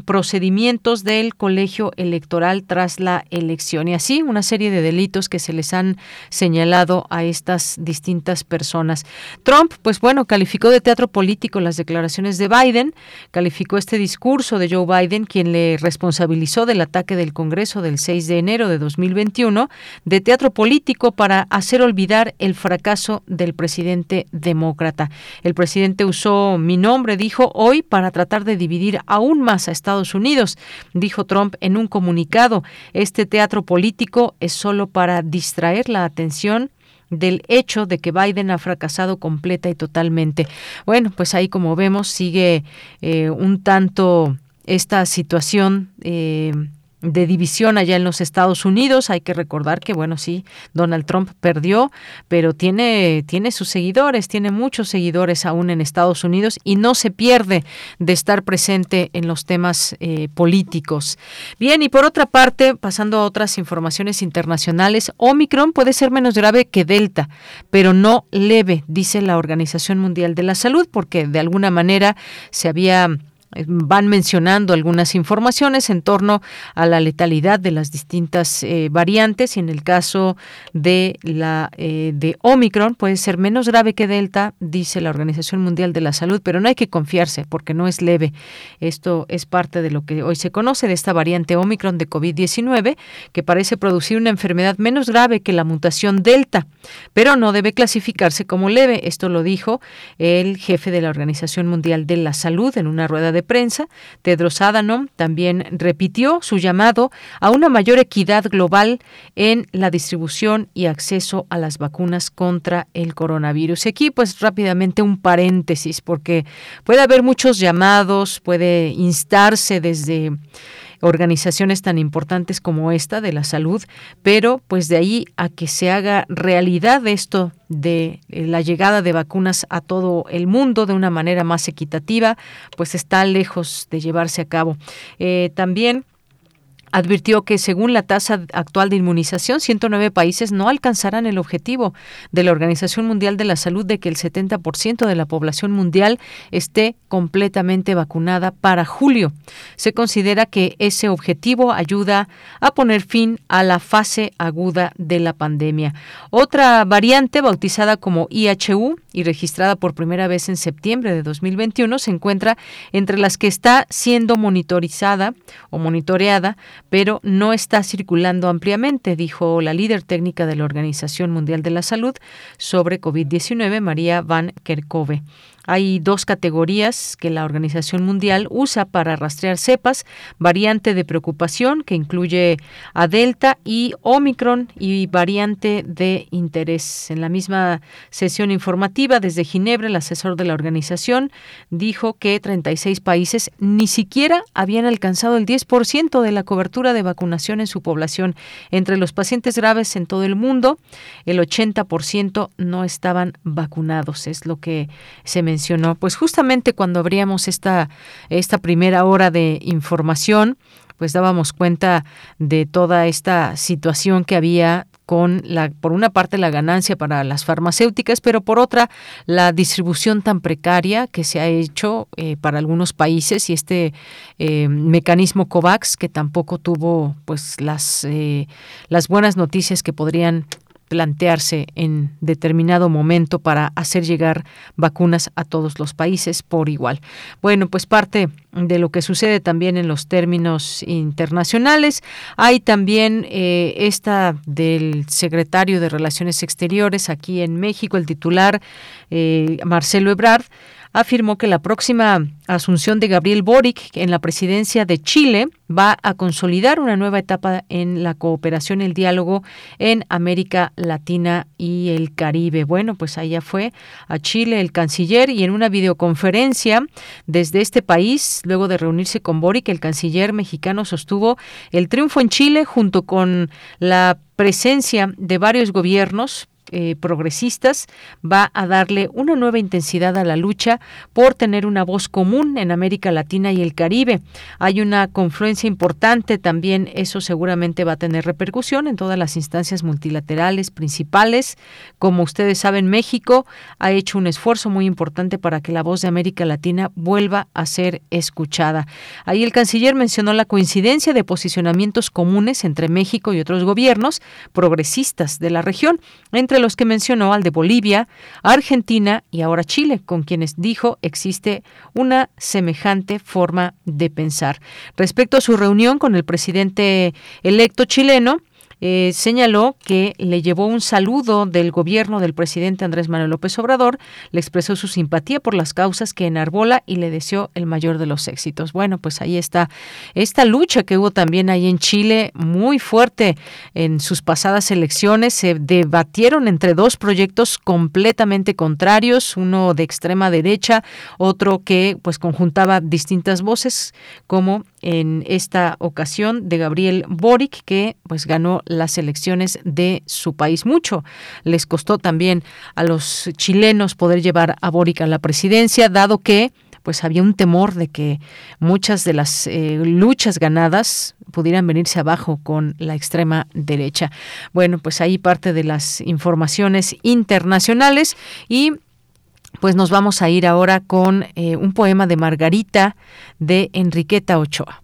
procedimientos del colegio electoral tras la elección y así una serie de delitos que se les han señalado a estas distintas personas. Trump, pues bueno, calificó de teatro político las declaraciones de Biden, calificó este discurso de Joe Biden, quien le responsabilizó del ataque del Congreso del 6 de enero de 2021, de teatro político para hacer olvidar el fracaso del presidente demócrata. El presidente usó mi nombre, dijo, hoy para tratar de dividir aún más a Estados Unidos. Dijo Trump en un comunicado, este teatro político es solo para distraer la atención del hecho de que Biden ha fracasado completa y totalmente. Bueno, pues ahí como vemos sigue eh, un tanto esta situación eh, de división allá en los Estados Unidos. Hay que recordar que, bueno, sí, Donald Trump perdió, pero tiene, tiene sus seguidores, tiene muchos seguidores aún en Estados Unidos y no se pierde de estar presente en los temas eh, políticos. Bien, y por otra parte, pasando a otras informaciones internacionales, Omicron puede ser menos grave que Delta, pero no leve, dice la Organización Mundial de la Salud, porque de alguna manera se había van mencionando algunas informaciones en torno a la letalidad de las distintas eh, variantes y en el caso de la eh, de Omicron puede ser menos grave que Delta, dice la Organización Mundial de la Salud, pero no hay que confiarse porque no es leve. Esto es parte de lo que hoy se conoce de esta variante Omicron de COVID-19 que parece producir una enfermedad menos grave que la mutación Delta, pero no debe clasificarse como leve. Esto lo dijo el jefe de la Organización Mundial de la Salud en una rueda de prensa. Tedros Adhanom también repitió su llamado a una mayor equidad global en la distribución y acceso a las vacunas contra el coronavirus. aquí, pues rápidamente un paréntesis, porque puede haber muchos llamados, puede instarse desde organizaciones tan importantes como esta de la salud, pero pues de ahí a que se haga realidad esto de eh, la llegada de vacunas a todo el mundo de una manera más equitativa, pues está lejos de llevarse a cabo. Eh, también advirtió que según la tasa actual de inmunización, 109 países no alcanzarán el objetivo de la Organización Mundial de la Salud de que el 70% de la población mundial esté completamente vacunada para julio. Se considera que ese objetivo ayuda a poner fin a la fase aguda de la pandemia. Otra variante bautizada como IHU y registrada por primera vez en septiembre de 2021 se encuentra entre las que está siendo monitorizada o monitoreada pero no está circulando ampliamente, dijo la líder técnica de la Organización Mundial de la Salud sobre COVID-19, María Van Kerkhove. Hay dos categorías que la Organización Mundial usa para rastrear cepas, variante de preocupación, que incluye a Delta y Omicron, y variante de interés. En la misma sesión informativa desde Ginebra, el asesor de la organización dijo que 36 países ni siquiera habían alcanzado el 10% de la cobertura de vacunación en su población. Entre los pacientes graves en todo el mundo, el 80% no estaban vacunados, es lo que se mencionó. Pues justamente cuando abríamos esta, esta primera hora de información, pues dábamos cuenta de toda esta situación que había con la por una parte la ganancia para las farmacéuticas, pero por otra la distribución tan precaria que se ha hecho eh, para algunos países y este eh, mecanismo Covax que tampoco tuvo pues las eh, las buenas noticias que podrían plantearse en determinado momento para hacer llegar vacunas a todos los países por igual. Bueno, pues parte de lo que sucede también en los términos internacionales. Hay también eh, esta del secretario de Relaciones Exteriores aquí en México, el titular eh, Marcelo Ebrard afirmó que la próxima asunción de Gabriel Boric en la presidencia de Chile va a consolidar una nueva etapa en la cooperación y el diálogo en América Latina y el Caribe. Bueno, pues allá fue a Chile el canciller y en una videoconferencia desde este país, luego de reunirse con Boric, el canciller mexicano sostuvo el triunfo en Chile junto con la presencia de varios gobiernos eh, progresistas va a darle una nueva intensidad a la lucha por tener una voz común en América Latina y el Caribe. Hay una confluencia importante también, eso seguramente va a tener repercusión en todas las instancias multilaterales principales. Como ustedes saben, México ha hecho un esfuerzo muy importante para que la voz de América Latina vuelva a ser escuchada. Ahí el canciller mencionó la coincidencia de posicionamientos comunes entre México y otros gobiernos progresistas de la región, entre los que mencionó al de Bolivia, Argentina y ahora Chile, con quienes dijo existe una semejante forma de pensar. Respecto a su reunión con el presidente electo chileno, eh, señaló que le llevó un saludo del gobierno del presidente Andrés Manuel López Obrador, le expresó su simpatía por las causas que enarbola y le deseó el mayor de los éxitos. Bueno, pues ahí está esta lucha que hubo también ahí en Chile, muy fuerte en sus pasadas elecciones. Se debatieron entre dos proyectos completamente contrarios, uno de extrema derecha, otro que pues conjuntaba distintas voces, como en esta ocasión de Gabriel Boric, que pues ganó las elecciones de su país. Mucho les costó también a los chilenos poder llevar a Boric a la presidencia, dado que pues había un temor de que muchas de las eh, luchas ganadas pudieran venirse abajo con la extrema derecha. Bueno, pues ahí parte de las informaciones internacionales y pues nos vamos a ir ahora con eh, un poema de Margarita de Enriqueta Ochoa.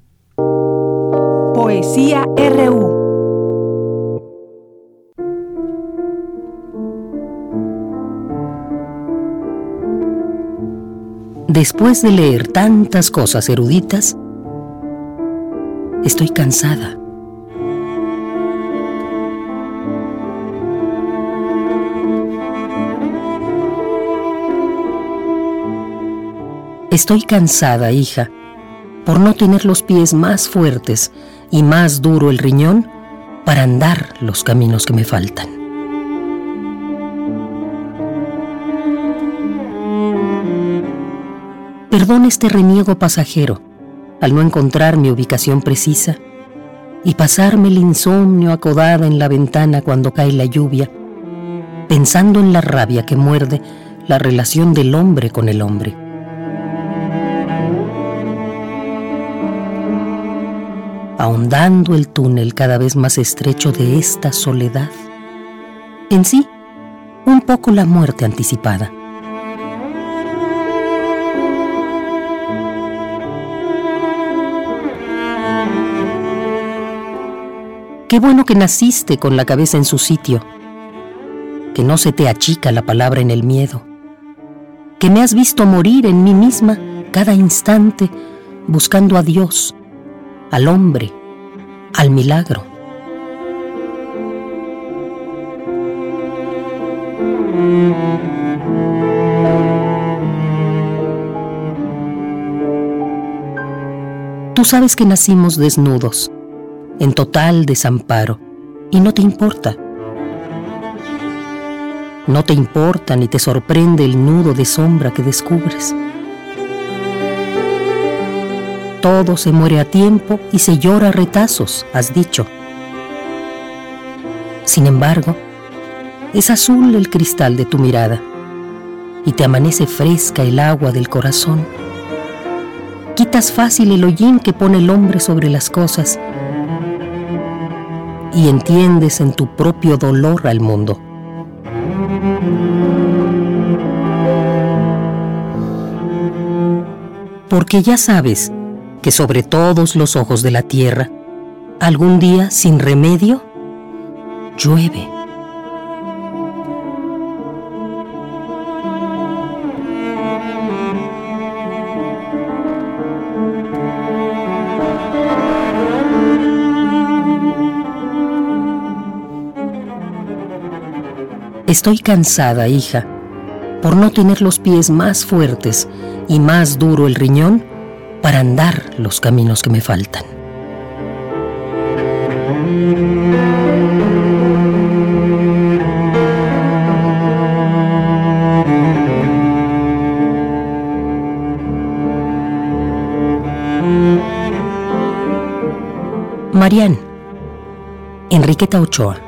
Poesía RU. Después de leer tantas cosas eruditas, estoy cansada. Estoy cansada, hija, por no tener los pies más fuertes y más duro el riñón para andar los caminos que me faltan. Perdón este reniego pasajero al no encontrar mi ubicación precisa y pasarme el insomnio acodada en la ventana cuando cae la lluvia, pensando en la rabia que muerde la relación del hombre con el hombre. Ahondando el túnel cada vez más estrecho de esta soledad. En sí, un poco la muerte anticipada. Qué bueno que naciste con la cabeza en su sitio, que no se te achica la palabra en el miedo, que me has visto morir en mí misma cada instante buscando a Dios, al hombre, al milagro. Tú sabes que nacimos desnudos en total desamparo, y no te importa. No te importa ni te sorprende el nudo de sombra que descubres. Todo se muere a tiempo y se llora a retazos, has dicho. Sin embargo, es azul el cristal de tu mirada y te amanece fresca el agua del corazón. Quitas fácil el hollín que pone el hombre sobre las cosas y entiendes en tu propio dolor al mundo. Porque ya sabes que sobre todos los ojos de la tierra, algún día sin remedio, llueve. Estoy cansada, hija, por no tener los pies más fuertes y más duro el riñón para andar los caminos que me faltan. Marian, Enriqueta Ochoa.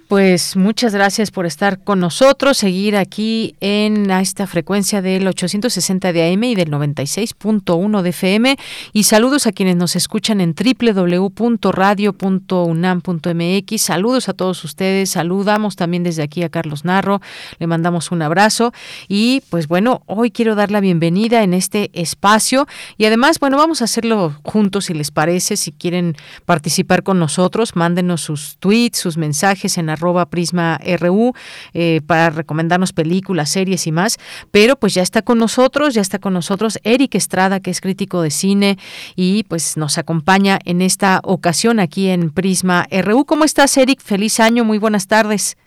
pues muchas gracias por estar con nosotros, seguir aquí en esta frecuencia del 860 de AM y del 96.1 de FM y saludos a quienes nos escuchan en www.radio.unam.mx. Saludos a todos ustedes, saludamos también desde aquí a Carlos Narro, le mandamos un abrazo. Y pues bueno, hoy quiero dar la bienvenida en este espacio. Y además, bueno, vamos a hacerlo juntos si les parece, si quieren participar con nosotros, mándenos sus tweets, sus mensajes en arroba prisma RU eh, para recomendarnos películas, series y más. Pero pues ya está con nosotros, ya está con nosotros Eric Estrada, que es crítico de cine y pues nos acompaña en esta ocasión aquí en Prisma RU. ¿Cómo estás, Eric? Feliz año, muy buenas tardes.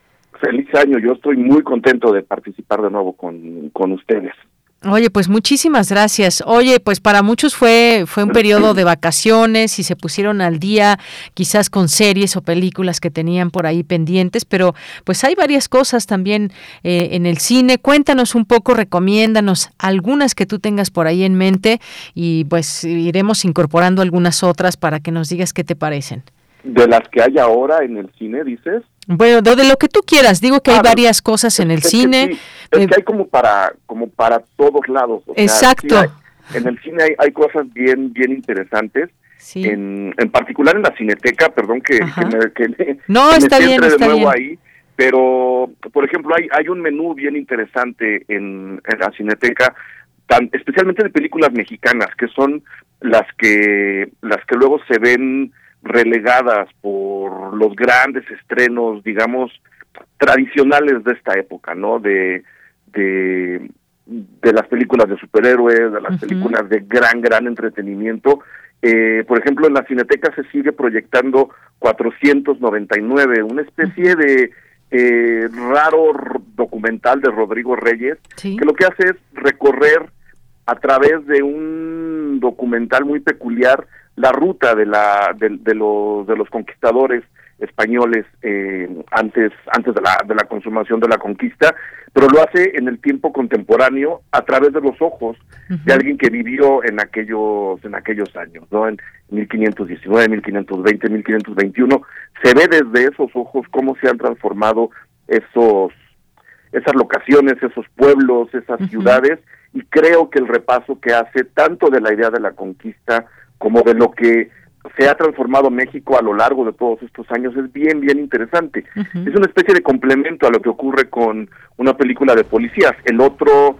Feliz año, yo estoy muy contento de participar de nuevo con, con ustedes. Oye, pues muchísimas gracias. Oye, pues para muchos fue fue un periodo de vacaciones y se pusieron al día quizás con series o películas que tenían por ahí pendientes, pero pues hay varias cosas también eh, en el cine. Cuéntanos un poco, recomiéndanos algunas que tú tengas por ahí en mente y pues iremos incorporando algunas otras para que nos digas qué te parecen. De las que hay ahora en el cine, dices. Bueno, de, lo que tú quieras, digo que hay varias cosas en el cine. es eh, que hay como para, como para todos lados. Exacto. en el cine hay, hay cosas bien, bien interesantes. En, en particular en la cineteca, perdón que, que me, no, está bien, de nuevo ahí, pero por ejemplo hay, hay un menú bien interesante en, en la cineteca, tan, especialmente de películas mexicanas, que son las que, las que luego se ven relegadas por los grandes estrenos, digamos, tradicionales de esta época, ¿no? De, de, de las películas de superhéroes, de las películas de gran, gran entretenimiento. Eh, por ejemplo, en la Cineteca se sigue proyectando 499, una especie de eh, raro documental de Rodrigo Reyes, que lo que hace es recorrer a través de un documental muy peculiar la ruta de la de, los de los conquistadores españoles eh, antes antes de la de la consumación de la conquista pero lo hace en el tiempo contemporáneo a través de los ojos de alguien que vivió en aquellos en aquellos años no en 1519 1520 1521 se ve desde esos ojos cómo se han transformado esos esas locaciones esos pueblos esas ciudades y creo que el repaso que hace tanto de la idea de la conquista como de lo que se ha transformado México a lo largo de todos estos años es bien, bien interesante. Es una especie de complemento a lo que ocurre con una película de policías. El otro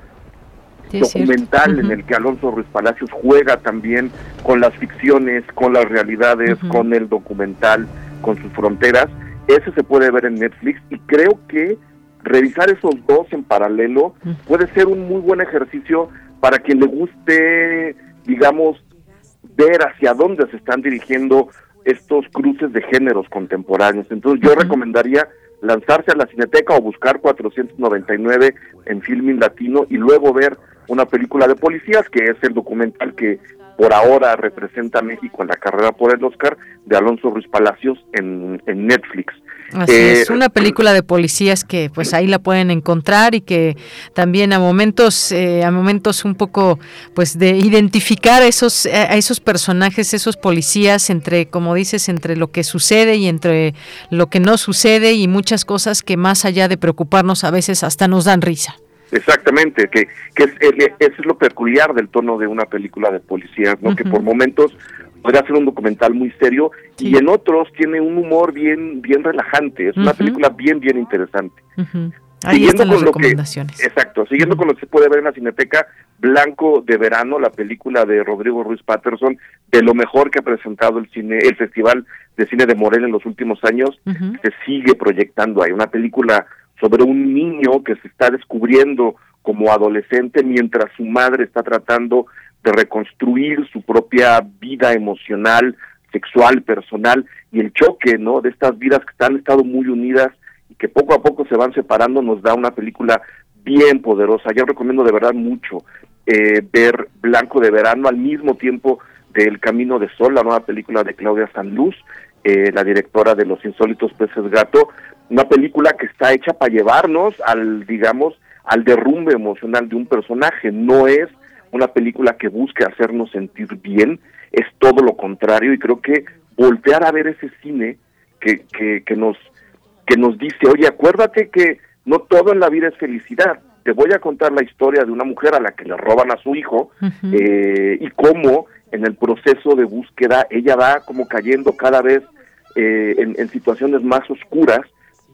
documental en el que Alonso Ruiz Palacios juega también con las ficciones, con las realidades, con el documental, con sus fronteras. Ese se puede ver en Netflix y creo que revisar esos dos en paralelo puede ser un muy buen ejercicio para quien le guste, digamos, ver hacia dónde se están dirigiendo estos cruces de géneros contemporáneos. Entonces yo recomendaría lanzarse a la Cineteca o buscar 499 en Filming Latino y luego ver una película de policías, que es el documental que por ahora representa a México en la carrera por el Oscar, de Alonso Ruiz Palacios en, en Netflix. Así es, eh, una película de policías que pues ahí la pueden encontrar y que también a momentos, eh, a momentos un poco pues de identificar esos, a esos personajes, esos policías entre, como dices, entre lo que sucede y entre lo que no sucede y muchas cosas que más allá de preocuparnos a veces hasta nos dan risa. Exactamente, que, que es, eso es lo peculiar del tono de una película de policías, ¿no? Que por momentos puede ser un documental muy serio y en otros tiene un humor bien bien relajante. Es una película bien bien interesante. Ahí están las recomendaciones. exacto, siguiendo con lo que se puede ver en la Cineteca, Blanco de Verano, la película de Rodrigo Ruiz Patterson, de lo mejor que ha presentado el cine, el Festival de Cine de Morelia en los últimos años, se sigue proyectando ahí. Una película sobre un niño que se está descubriendo como adolescente mientras su madre está tratando de reconstruir su propia vida emocional, sexual, personal y el choque, ¿no? De estas vidas que han estado muy unidas y que poco a poco se van separando nos da una película bien poderosa. Yo recomiendo de verdad mucho eh, ver Blanco de Verano al mismo tiempo de El Camino de Sol, la nueva película de Claudia Sanluz, eh, la directora de Los Insólitos Peces Gato, una película que está hecha para llevarnos al, digamos, al derrumbe emocional de un personaje, no es una película que busque hacernos sentir bien, es todo lo contrario y creo que voltear a ver ese cine que, que, que nos que nos dice, oye, acuérdate que no todo en la vida es felicidad. Te voy a contar la historia de una mujer a la que le roban a su hijo eh, y cómo en el proceso de búsqueda ella va como cayendo cada vez eh, en, situaciones más oscuras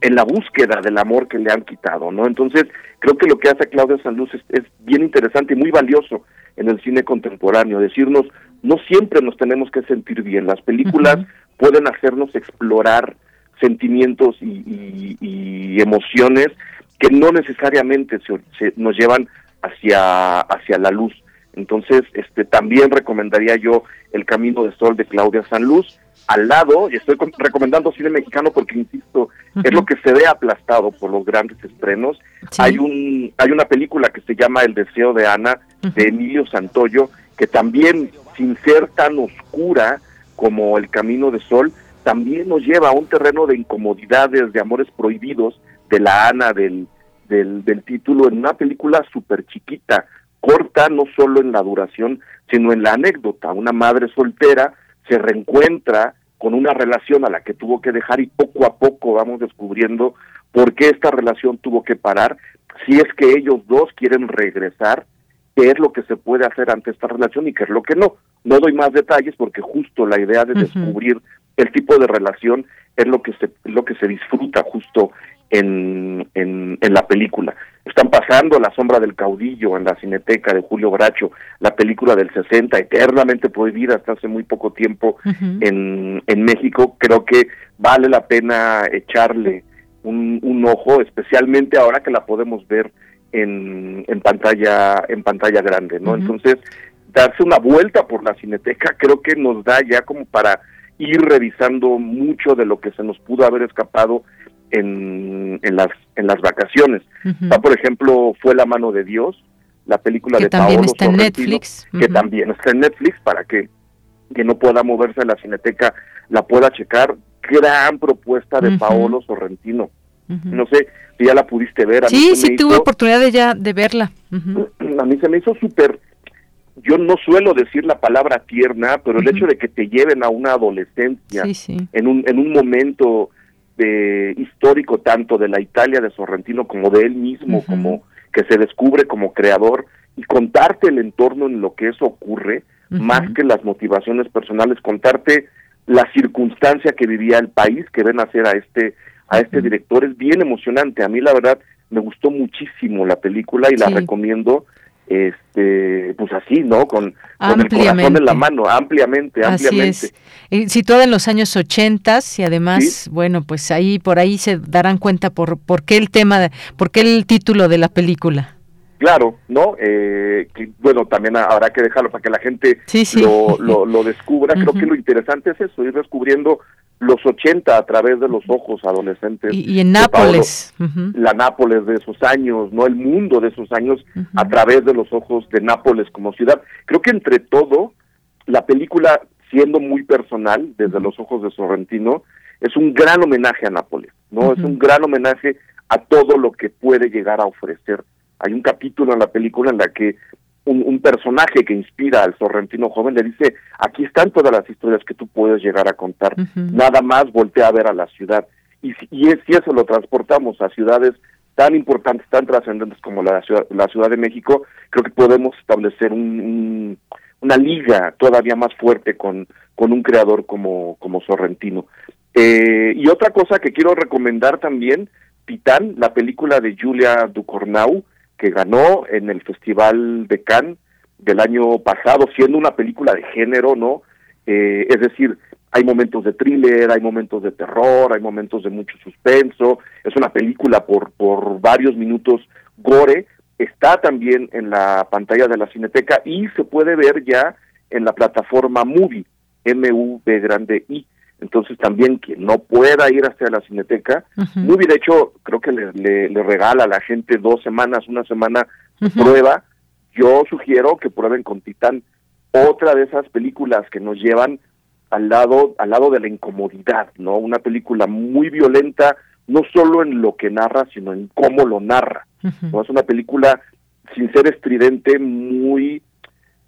en la búsqueda del amor que le han quitado, ¿no? Entonces, creo que lo que hace Claudia Sanluz es, es bien interesante y muy valioso en el cine contemporáneo, decirnos, no siempre nos tenemos que sentir bien, las películas pueden hacernos explorar sentimientos y, emociones que no necesariamente se, nos llevan hacia, hacia la luz. Entonces, este también recomendaría yo El Camino de Sol de Claudia Sanluz, al lado, y estoy recomendando cine mexicano porque, insisto, es lo que se ve aplastado por los grandes estrenos. Hay, un, hay una película que se llama El Deseo de Ana, de Emilio Santoyo, que también, sin ser tan oscura como El Camino de Sol, también nos lleva a un terreno de incomodidades, de amores prohibidos, de la Ana, del, del, del título, en una película súper chiquita, corta no solo en la duración, sino en la anécdota. Una madre soltera se reencuentra con una relación a la que tuvo que dejar y poco a poco vamos descubriendo por qué esta relación tuvo que parar, si es que ellos dos quieren regresar, qué es lo que se puede hacer ante esta relación y qué es lo que no. No doy más detalles porque justo la idea de descubrir el tipo de relación es lo que se lo que se disfruta justo en, en, la película. Están pasando La sombra del caudillo en la cineteca de Julio Bracho, la película del 60, eternamente prohibida hasta hace muy poco tiempo en, en México. Creo que vale la pena echarle un, un ojo, especialmente ahora que la podemos ver en, en pantalla en pantalla grande, ¿no? Entonces, darse una vuelta por la cineteca creo que nos da ya como para ir revisando mucho de lo que se nos pudo haber escapado en, en las en las vacaciones. por ejemplo, fue La mano de Dios, la película que de también está en Netflix, que también está en Netflix para que que no pueda moverse a la cineteca la pueda checar. Gran propuesta de Paolo Sorrentino. No sé si ya la pudiste ver. A sí, sí tuve oportunidad de ya de verla. A mí se me hizo súper yo no suelo decir la palabra tierna, pero el hecho de que te lleven a una adolescencia en un en un momento de histórico tanto de la Italia de Sorrentino como de él mismo, como que se descubre como creador y contarte el entorno en lo que eso ocurre, más que las motivaciones personales, contarte la circunstancia que vivía el país que ven hacer a este a este director es bien emocionante. A mí la verdad me gustó muchísimo la película y la recomiendo este pues así no con, con, el corazón en la mano ampliamente ampliamente. así es. situada en los años ochentas y además bueno pues ahí por ahí se darán cuenta por por qué el tema por qué el título de la película. Claro no eh, que, bueno también habrá que dejarlo para que la gente Lo, lo, descubra. Creo que lo interesante es eso ir descubriendo los 80 a través de los ojos adolescentes. Y, en Nápoles. La Nápoles de esos años, no el mundo de esos años a través de los ojos de Nápoles como ciudad. Creo que entre todo, la película, siendo muy personal desde los ojos de Sorrentino, es un gran homenaje a Nápoles, ¿no? Es un gran homenaje a todo lo que puede llegar a ofrecer. Hay un capítulo en la película en la que un, personaje que inspira al sorrentino joven le dice, aquí están todas las historias que tú puedes llegar a contar, nada más voltea a ver a la ciudad. Y, y si eso lo transportamos a ciudades tan importantes, tan trascendentes como la ciudad, la ciudad de México, creo que podemos establecer un, una liga todavía más fuerte con, con un creador como, como Sorrentino. Eh, y otra cosa que quiero recomendar también, Titán, la película de Julia Ducournau, que ganó en el Festival de Cannes del año pasado, siendo una película de género, ¿no? Eh, es decir, hay momentos de thriller, hay momentos de terror, hay momentos de mucho suspenso, es una película por, por varios minutos gore, está también en la pantalla de la Cineteca y se puede ver ya en la plataforma Movie, M-U-V grande I. Entonces también quien no pueda ir hasta la cineteca, muy bien hecho, creo que le, le, regala a la gente dos semanas, una semana de prueba. Yo sugiero que prueben con Titán otra de esas películas que nos llevan al lado, al lado de la incomodidad, ¿no? Una película muy violenta, no solo en lo que narra, sino en cómo lo narra. ¿no? Es una película, sin ser estridente, muy,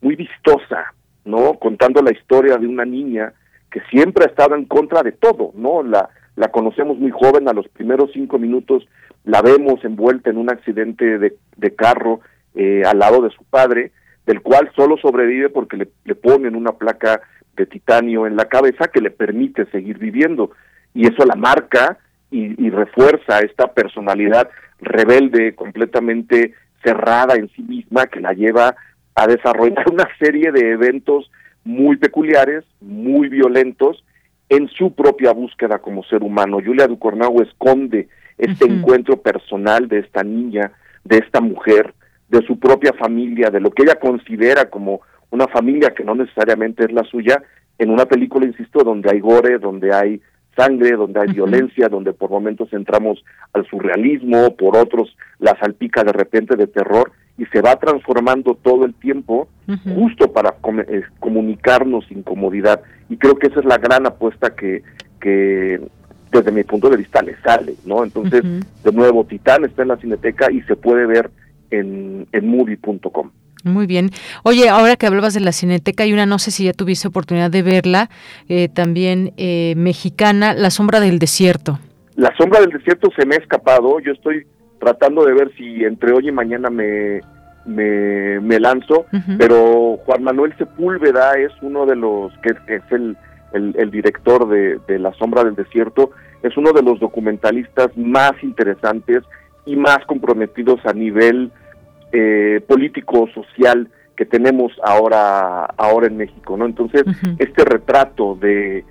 muy vistosa, ¿no? Contando la historia de una niña que siempre ha estado en contra de todo, ¿no? La, conocemos muy joven, a los primeros cinco minutos la vemos envuelta en un accidente de, carro eh, al lado de su padre, del cual solo sobrevive porque le, ponen una placa de titanio en la cabeza que le permite seguir viviendo. Y eso la marca y refuerza esta personalidad rebelde, completamente cerrada en sí misma, que la lleva a desarrollar una serie de eventos muy peculiares, muy violentos, en su propia búsqueda como ser humano. Julia Ducornau esconde este encuentro personal de esta niña, de esta mujer, de su propia familia, de lo que ella considera como una familia que no necesariamente es la suya, en una película, insisto, donde hay gore, donde hay sangre, donde hay violencia, donde por momentos entramos al surrealismo, por otros la salpica de repente de terror, y se va transformando todo el tiempo justo para eh, comunicarnos incomodidad. Y creo que esa es la gran apuesta que, que desde mi punto de vista le sale, ¿no? Entonces, de nuevo, Titán está en la Cineteca y se puede ver en, en movie.com. Muy bien. Oye, ahora que hablabas de la Cineteca, hay una, no sé si ya tuviste oportunidad de verla, eh, también eh, mexicana, La Sombra del Desierto. La Sombra del Desierto se me ha escapado, yo estoy tratando de ver si entre hoy y mañana me, me, lanzo, pero Juan Manuel Sepúlveda es uno de los, que, es el, el, director de, de La Sombra del Desierto, es uno de los documentalistas más interesantes y más comprometidos a nivel eh, político social que tenemos ahora ahora en México no entonces este retrato de,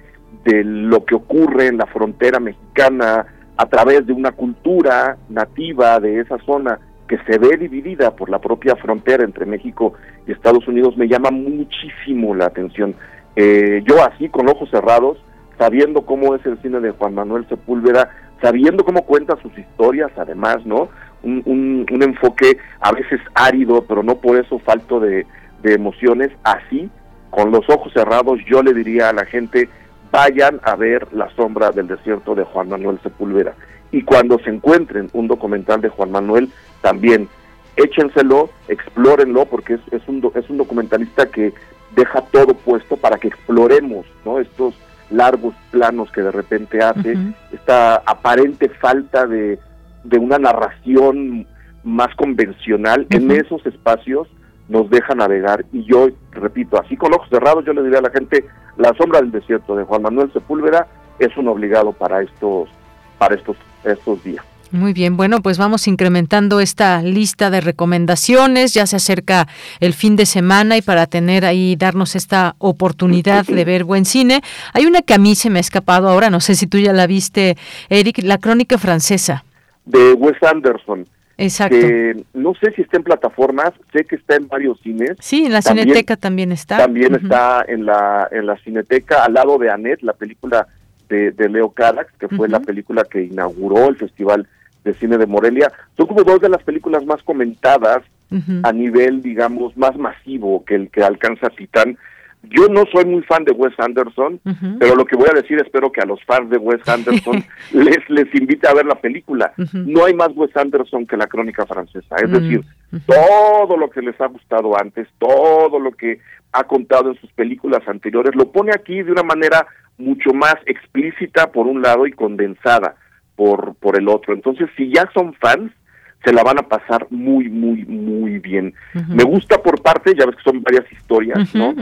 de lo que ocurre en la frontera mexicana a través de una cultura nativa de esa zona que se ve dividida por la propia frontera entre México y Estados Unidos me llama muchísimo la atención eh, yo así con ojos cerrados sabiendo cómo es el cine de Juan Manuel Sepúlveda sabiendo cómo cuenta sus historias además no un, un, enfoque a veces árido, pero no por eso falto de, de emociones. Así, con los ojos cerrados, yo le diría a la gente, vayan a ver La sombra del desierto de Juan Manuel Sepúlveda. Y cuando se encuentren un documental de Juan Manuel, también échenselo, explórenlo, porque es, es, un, es un documentalista que deja todo puesto para que exploremos ¿no? estos largos planos que de repente hace, esta aparente falta de, de una narración más convencional, en esos espacios nos deja navegar. Y yo, repito, así con ojos cerrados, yo le diría a la gente, La sombra del desierto de Juan Manuel Sepúlveda es un obligado para estos, para estos, estos días. Muy bien, bueno, pues vamos incrementando esta lista de recomendaciones. Ya se acerca el fin de semana y para tener ahí, darnos esta oportunidad de ver buen cine. Hay una que a mí se me ha escapado ahora, no sé si tú ya la viste, Eric, La Crónica Francesa de Wes Anderson. Exacto. Que no sé si está en plataformas, sé que está en varios cines. Sí, en la Cineteca también está. También está en la en la Cineteca al lado de Annette, la película de, de Leo Carax, que fue la película que inauguró el Festival de Cine de Morelia. Son como dos de las películas más comentadas a nivel, digamos, más masivo que el que alcanza Titán yo no soy muy fan de Wes Anderson, pero lo que voy a decir espero que a los fans de Wes Anderson les les invite a ver la película. No hay más Wes Anderson que la crónica francesa, es decir, todo lo que les ha gustado antes, todo lo que ha contado en sus películas anteriores, lo pone aquí de una manera mucho más explícita por un lado y condensada por por el otro. Entonces, si ya son fans, se la van a pasar muy, muy, muy bien. Me gusta por parte, ya ves que son varias historias, ¿no?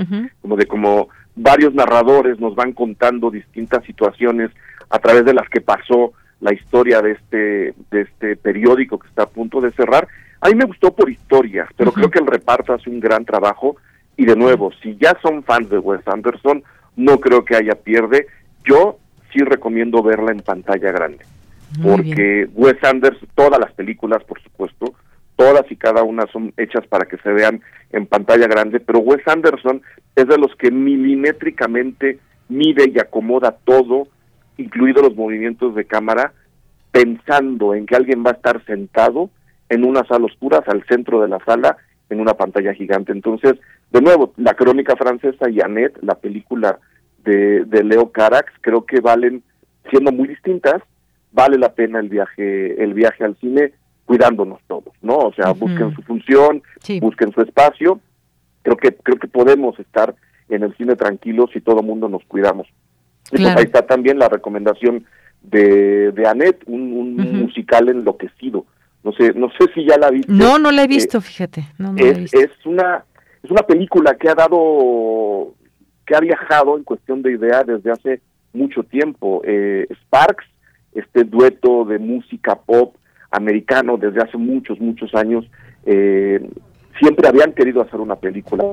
Como de como varios narradores nos van contando distintas situaciones a través de las que pasó la historia de este de este periódico que está a punto de cerrar. A mí me gustó por historias, pero creo que el reparto hace un gran trabajo y de nuevo, si ya son fans de Wes Anderson, no creo que haya pierde. Yo sí recomiendo verla en pantalla grande porque Wes Anderson, todas las películas, por supuesto, todas y cada una son hechas para que se vean en pantalla grande, pero Wes Anderson es de los que milimétricamente mide y acomoda todo, incluidos los movimientos de cámara, pensando en que alguien va a estar sentado en una sala oscura, al centro de la sala, en una pantalla gigante. Entonces, de nuevo, la crónica francesa y Annette, la película de, de Leo Carax, creo que valen, siendo muy distintas, vale la pena el viaje el viaje al cine cuidándonos todos, ¿no? O sea, busquen su función, busquen su espacio. Creo que creo que podemos estar en el cine tranquilos si todo mundo nos cuidamos. Y pues ahí está también la recomendación de, de Annette, un, musical enloquecido. No sé, no sé si ya la viste. No, no la he visto, fíjate. No, es, es una es una película que ha dado que ha viajado en cuestión de idea desde hace mucho tiempo. Eh, Sparks este dueto de música pop americano desde hace muchos, muchos años. Eh, siempre habían querido hacer una película.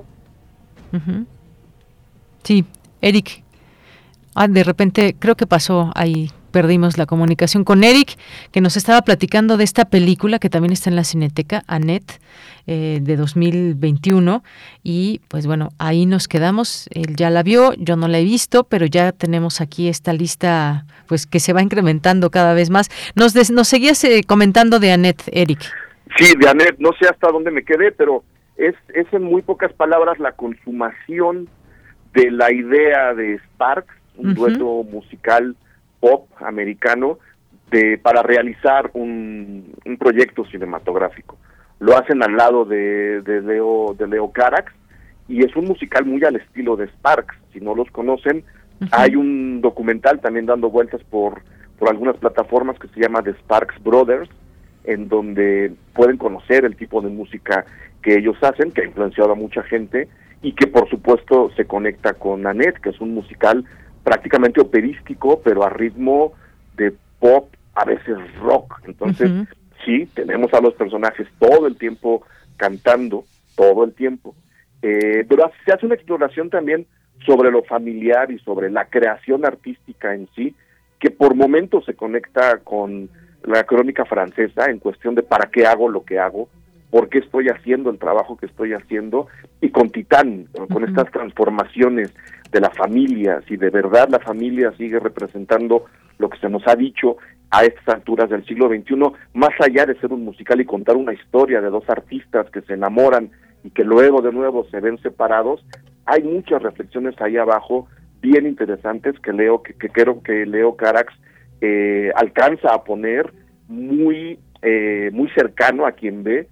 Sí, Eric. Ah, de repente creo que pasó ahí perdimos la comunicación con Eric, que nos estaba platicando de esta película que también está en la Cineteca, Annette, eh, de 2021. Y pues bueno, ahí nos quedamos. Él ya la vio, yo no la he visto, pero ya tenemos aquí esta lista pues que se va incrementando cada vez más. Nos, nos seguías eh, comentando de Annette, Eric. Sí, de Annette, no sé hasta dónde me quedé, pero es, es en muy pocas palabras la consumación de la idea de Sparks, un dueto musical pop americano de para realizar un, un proyecto cinematográfico. lo hacen al lado de, de Leo de Leo Carax y es un musical muy al estilo de Sparks. Si no los conocen, hay un documental también dando vueltas por, por algunas plataformas que se llama The Sparks Brothers, en donde pueden conocer el tipo de música que ellos hacen, que ha influenciado a mucha gente y que por supuesto se conecta con Annette, que es un musical prácticamente operístico, pero a ritmo de pop, a veces rock. Entonces, sí, tenemos a los personajes todo el tiempo cantando, todo el tiempo. Eh, pero se hace una exploración también sobre lo familiar y sobre la creación artística en sí, que por momentos se conecta con la crónica francesa en cuestión de para qué hago lo que hago, por qué estoy haciendo el trabajo que estoy haciendo, y con Titán, con estas transformaciones de la familia, si de verdad la familia sigue representando lo que se nos ha dicho a estas alturas del siglo XXI, más allá de ser un musical y contar una historia de dos artistas que se enamoran y que luego de nuevo se ven separados, hay muchas reflexiones ahí abajo bien interesantes que leo que, que creo que Leo Carax eh, alcanza a poner muy eh, muy cercano a quien ve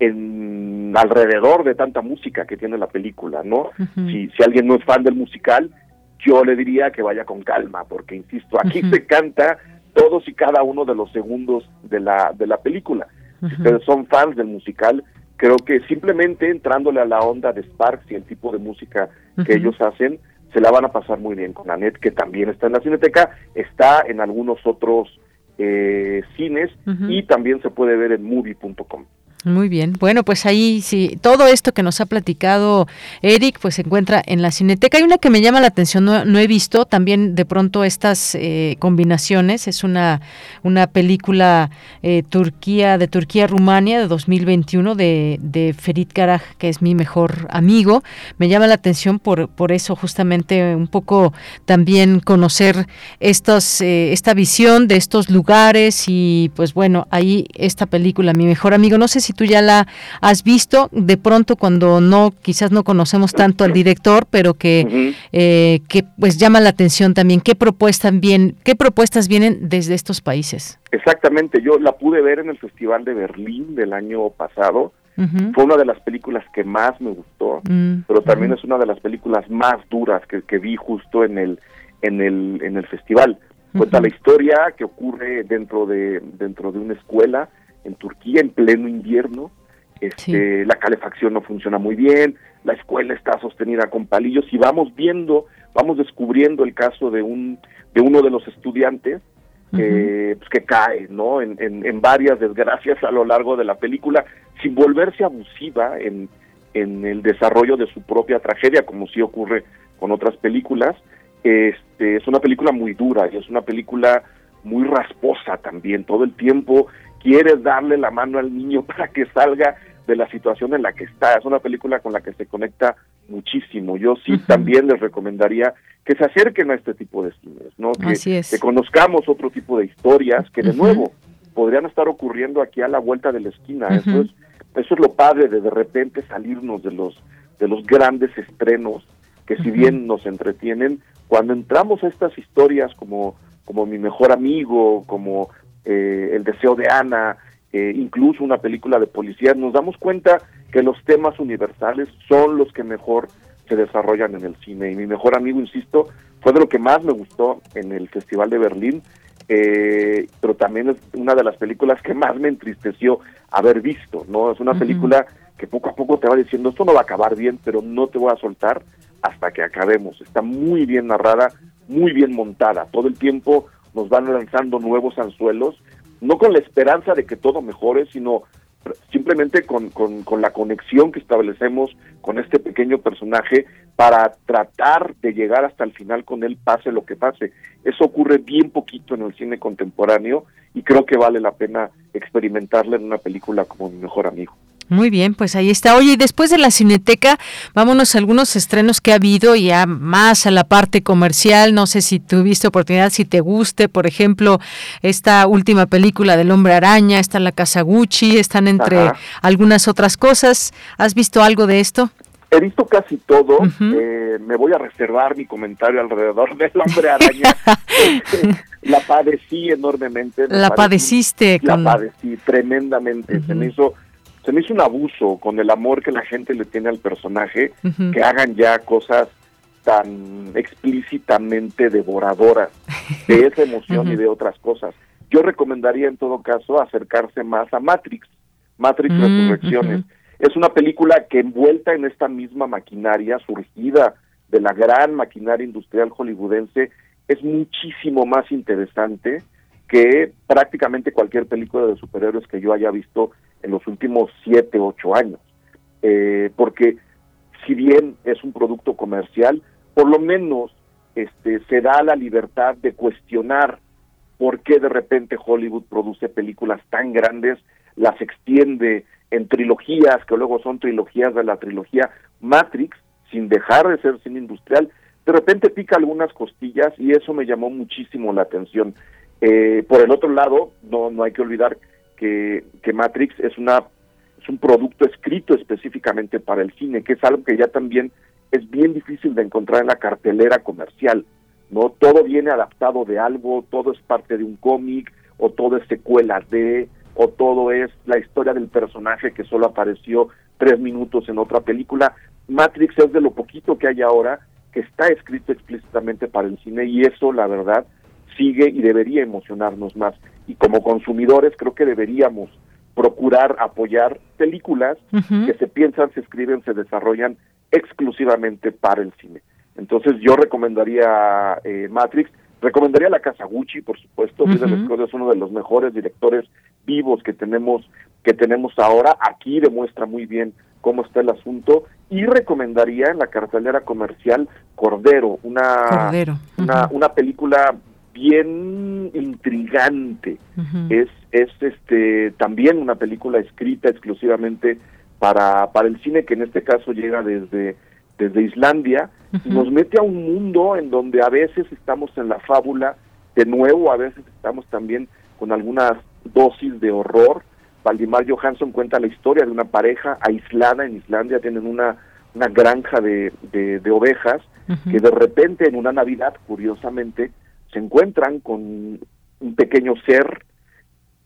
en alrededor de tanta música que tiene la película, ¿no? si, si alguien no es fan del musical, yo le diría que vaya con calma, porque insisto, aquí se canta todos y cada uno de los segundos de la, de la película. Si ustedes son fans del musical, creo que simplemente entrándole a la onda de Sparks y el tipo de música que ellos hacen, se la van a pasar muy bien con Annette, que también está en la Cineteca, está en algunos otros eh, cines y también se puede ver en movie.com. Muy bien. Bueno, pues ahí sí, todo esto que nos ha platicado Eric, pues se encuentra en la Cineteca. Hay una que me llama la atención, no, he visto también de pronto estas eh, combinaciones. Es una, una película eh, Turquía, de Turquía-Rumania de 2021 de, de Ferit Karaj, que es mi mejor amigo. Me llama la atención por, por eso, justamente un poco también conocer estos, eh, esta visión de estos lugares y pues bueno, ahí esta película, mi mejor amigo. No sé si si tú ya la has visto, de pronto cuando no, quizás no conocemos tanto al director, pero que, eh, que pues llama la atención también. ¿Qué propuestas, bien, ¿Qué propuestas vienen desde estos países? Exactamente, yo la pude ver en el Festival de Berlín del año pasado. Fue una de las películas que más me gustó, mm, pero también es una de las películas más duras que, que vi justo en el, en el, en el festival. Cuenta la historia que ocurre dentro de, dentro de una escuela en Turquía en pleno invierno. Este, La calefacción no funciona muy bien, la escuela está sostenida con palillos y vamos viendo, vamos descubriendo el caso de un de uno de los estudiantes eh, pues, que cae, ¿no? En, en, varias desgracias a lo largo de la película, sin volverse abusiva en, en el desarrollo de su propia tragedia, como sí ocurre con otras películas. Este, es una película muy dura y es una película muy rasposa también. Todo el tiempo quieres darle la mano al niño para que salga de la situación en la que está. Es una película con la que se conecta muchísimo. Yo sí también les recomendaría que se acerquen a este tipo de cines, ¿no? Que, que conozcamos otro tipo de historias que de nuevo podrían estar ocurriendo aquí a la vuelta de la esquina. Eso es eso es lo padre de de repente salirnos de los de los grandes estrenos que si bien nos entretienen, cuando entramos a estas historias como como mi mejor amigo, como eh, El deseo de Ana, eh, incluso una película de policía, nos damos cuenta que los temas universales son los que mejor se desarrollan en el cine. Y mi mejor amigo, insisto, fue de lo que más me gustó en el Festival de Berlín, eh, pero también es una de las películas que más me entristeció haber visto, ¿no? Es una película que poco a poco te va diciendo, esto no va a acabar bien, pero no te voy a soltar hasta que acabemos. Está muy bien narrada, muy bien montada. Todo el tiempo nos van lanzando nuevos anzuelos, no con la esperanza de que todo mejore, sino simplemente con, con, la conexión que establecemos con este pequeño personaje para tratar de llegar hasta el final con él, pase lo que pase. Eso ocurre bien poquito en el cine contemporáneo y creo que vale la pena experimentarlo en una película como Mi Mejor Amigo. Muy bien, pues ahí está. Oye, y después de la Cineteca, vámonos a algunos estrenos que ha habido, ya más a la parte comercial. No sé si tuviste oportunidad, si te guste, por ejemplo, esta última película del Hombre Araña, está La Casa Gucci, están entre algunas otras cosas. ¿Has visto algo de esto? He visto casi todo. Eh, me voy a reservar mi comentario alrededor del Hombre Araña. la padecí enormemente. La padeciste. La padecí tremendamente. Se me hizo se me hizo un abuso con el amor que la gente le tiene al personaje, que hagan ya cosas tan explícitamente devoradoras de esa emoción y de otras cosas. Yo recomendaría en todo caso acercarse más a Matrix, Matrix Mm, Resurrecciones. Es una película que envuelta en esta misma maquinaria surgida de la gran maquinaria industrial hollywoodense es muchísimo más interesante que prácticamente cualquier película de superhéroes que yo haya visto en los últimos siete, ocho años. Eh, porque si bien es un producto comercial, por lo menos este, se da la libertad de cuestionar por qué de repente Hollywood produce películas tan grandes, las extiende en trilogías, que luego son trilogías de la trilogía Matrix, sin dejar de ser cine industrial, de repente pica algunas costillas y eso me llamó muchísimo la atención. Eh, por el otro lado, no, no hay que olvidar que, Matrix es una es un producto escrito específicamente para el cine, que es algo que ya también es bien difícil de encontrar en la cartelera comercial. No todo viene adaptado de algo, todo es parte de un cómic o todo es secuela de o todo es la historia del personaje que solo apareció tres minutos en otra película. Matrix es de lo poquito que hay ahora que está escrito explícitamente para el cine y eso, la verdad, sigue y debería emocionarnos más. Y como consumidores creo que deberíamos procurar apoyar películas que se piensan, se escriben, se desarrollan exclusivamente para el cine. Entonces yo recomendaría eh, Matrix, recomendaría La Casa Gucci, por supuesto, Ujú. Scott es uno de los mejores directores vivos que tenemos que tenemos ahora. Aquí demuestra muy bien cómo está el asunto y recomendaría en la cartelera comercial Cordero, una Cordero. una, una película bien intrigante. Es es este también una película escrita exclusivamente para para el cine que en este caso llega desde desde Islandia y nos mete a un mundo en donde a veces estamos en la fábula de nuevo, a veces estamos también con algunas dosis de horror. Valdimar Johansson cuenta la historia de una pareja aislada en Islandia, tienen una, una granja de, de, de ovejas que de repente en una Navidad, curiosamente, se encuentran con un pequeño ser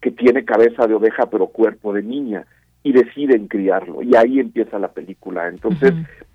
que tiene cabeza de oveja pero cuerpo de niña y deciden criarlo y ahí empieza la película. Entonces,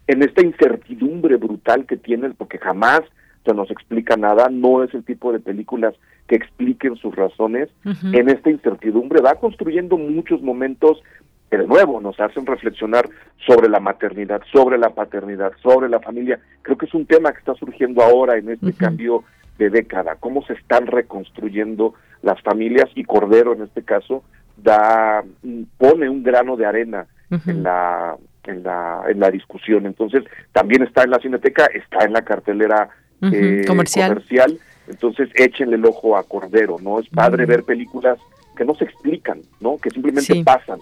en esta incertidumbre brutal que tienen, porque jamás se nos explica nada, no es el tipo de películas que expliquen sus razones, en esta incertidumbre va construyendo muchos momentos que de nuevo nos hacen reflexionar sobre la maternidad, sobre la paternidad, sobre la familia. Creo que es un tema que está surgiendo ahora en este cambio de década, cómo se están reconstruyendo las familias y Cordero en este caso da mm, pone un grano de arena en la en la en la discusión. Entonces, también está en la Cineteca, está en la cartelera eh, comercial. comercial. Entonces, échenle el ojo a Cordero, ¿no? Es padre ver películas que no se explican, ¿no? Que simplemente Sí. pasan,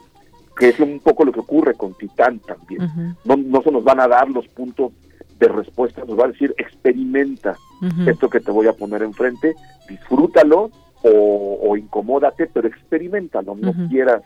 que es un poco lo que ocurre con Titán también. no, no se nos van a dar los puntos de respuesta, nos va a decir, experimenta Esto que te voy a poner enfrente, disfrútalo o, o incomódate, pero experimentalo, no quieras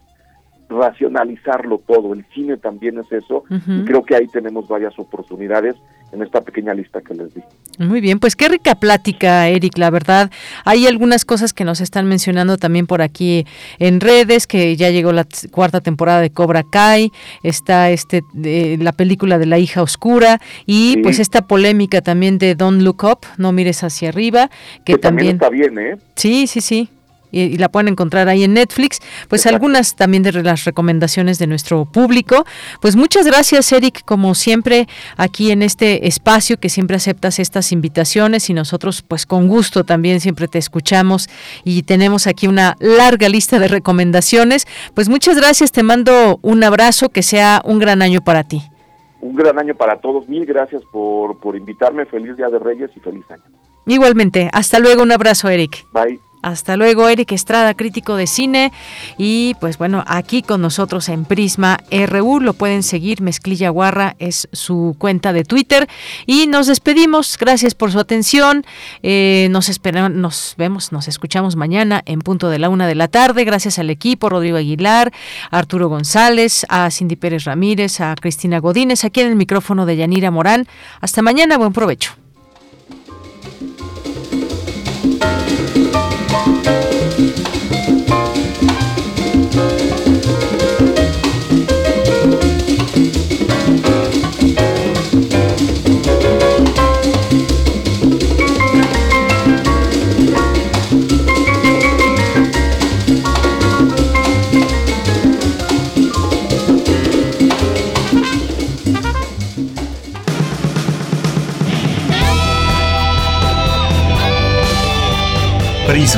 racionalizarlo todo, el cine también es eso, y creo que ahí tenemos varias oportunidades en esta pequeña lista que les di. Muy bien, pues qué rica plática, Eric, la verdad. Hay algunas cosas que nos están mencionando también por aquí en redes, que ya llegó la cuarta temporada de Cobra Kai, está este eh, la película de la hija oscura y Sí. pues esta polémica también de Don't Look Up, no mires hacia arriba, que, Que también también está bien, ¿eh? Sí, sí, sí. Y, y la pueden encontrar ahí en Netflix. Pues algunas también de las recomendaciones de nuestro público. Pues muchas gracias, Eric, como siempre, aquí en este espacio que siempre aceptas estas invitaciones y nosotros, pues con gusto también siempre te escuchamos y tenemos aquí una larga lista de recomendaciones. Pues muchas gracias, te mando un abrazo, que sea un gran año para ti. Un gran año para todos, mil gracias por, por invitarme, feliz Día de Reyes y feliz año. Igualmente, hasta luego, un abrazo, Eric. Bye. Hasta luego, Eric Estrada, crítico de cine. Y pues bueno, aquí con nosotros en Prisma RU lo pueden seguir. Mezclilla Guarra es su cuenta de Twitter. Y nos despedimos. Gracias por su atención. Eh, nos, esperamos, nos vemos, nos escuchamos mañana en punto de la una de la tarde. Gracias al equipo, Rodrigo Aguilar, Arturo González, a Cindy Pérez Ramírez, a Cristina Godínez, aquí en el micrófono de Yanira Morán. Hasta mañana, buen provecho.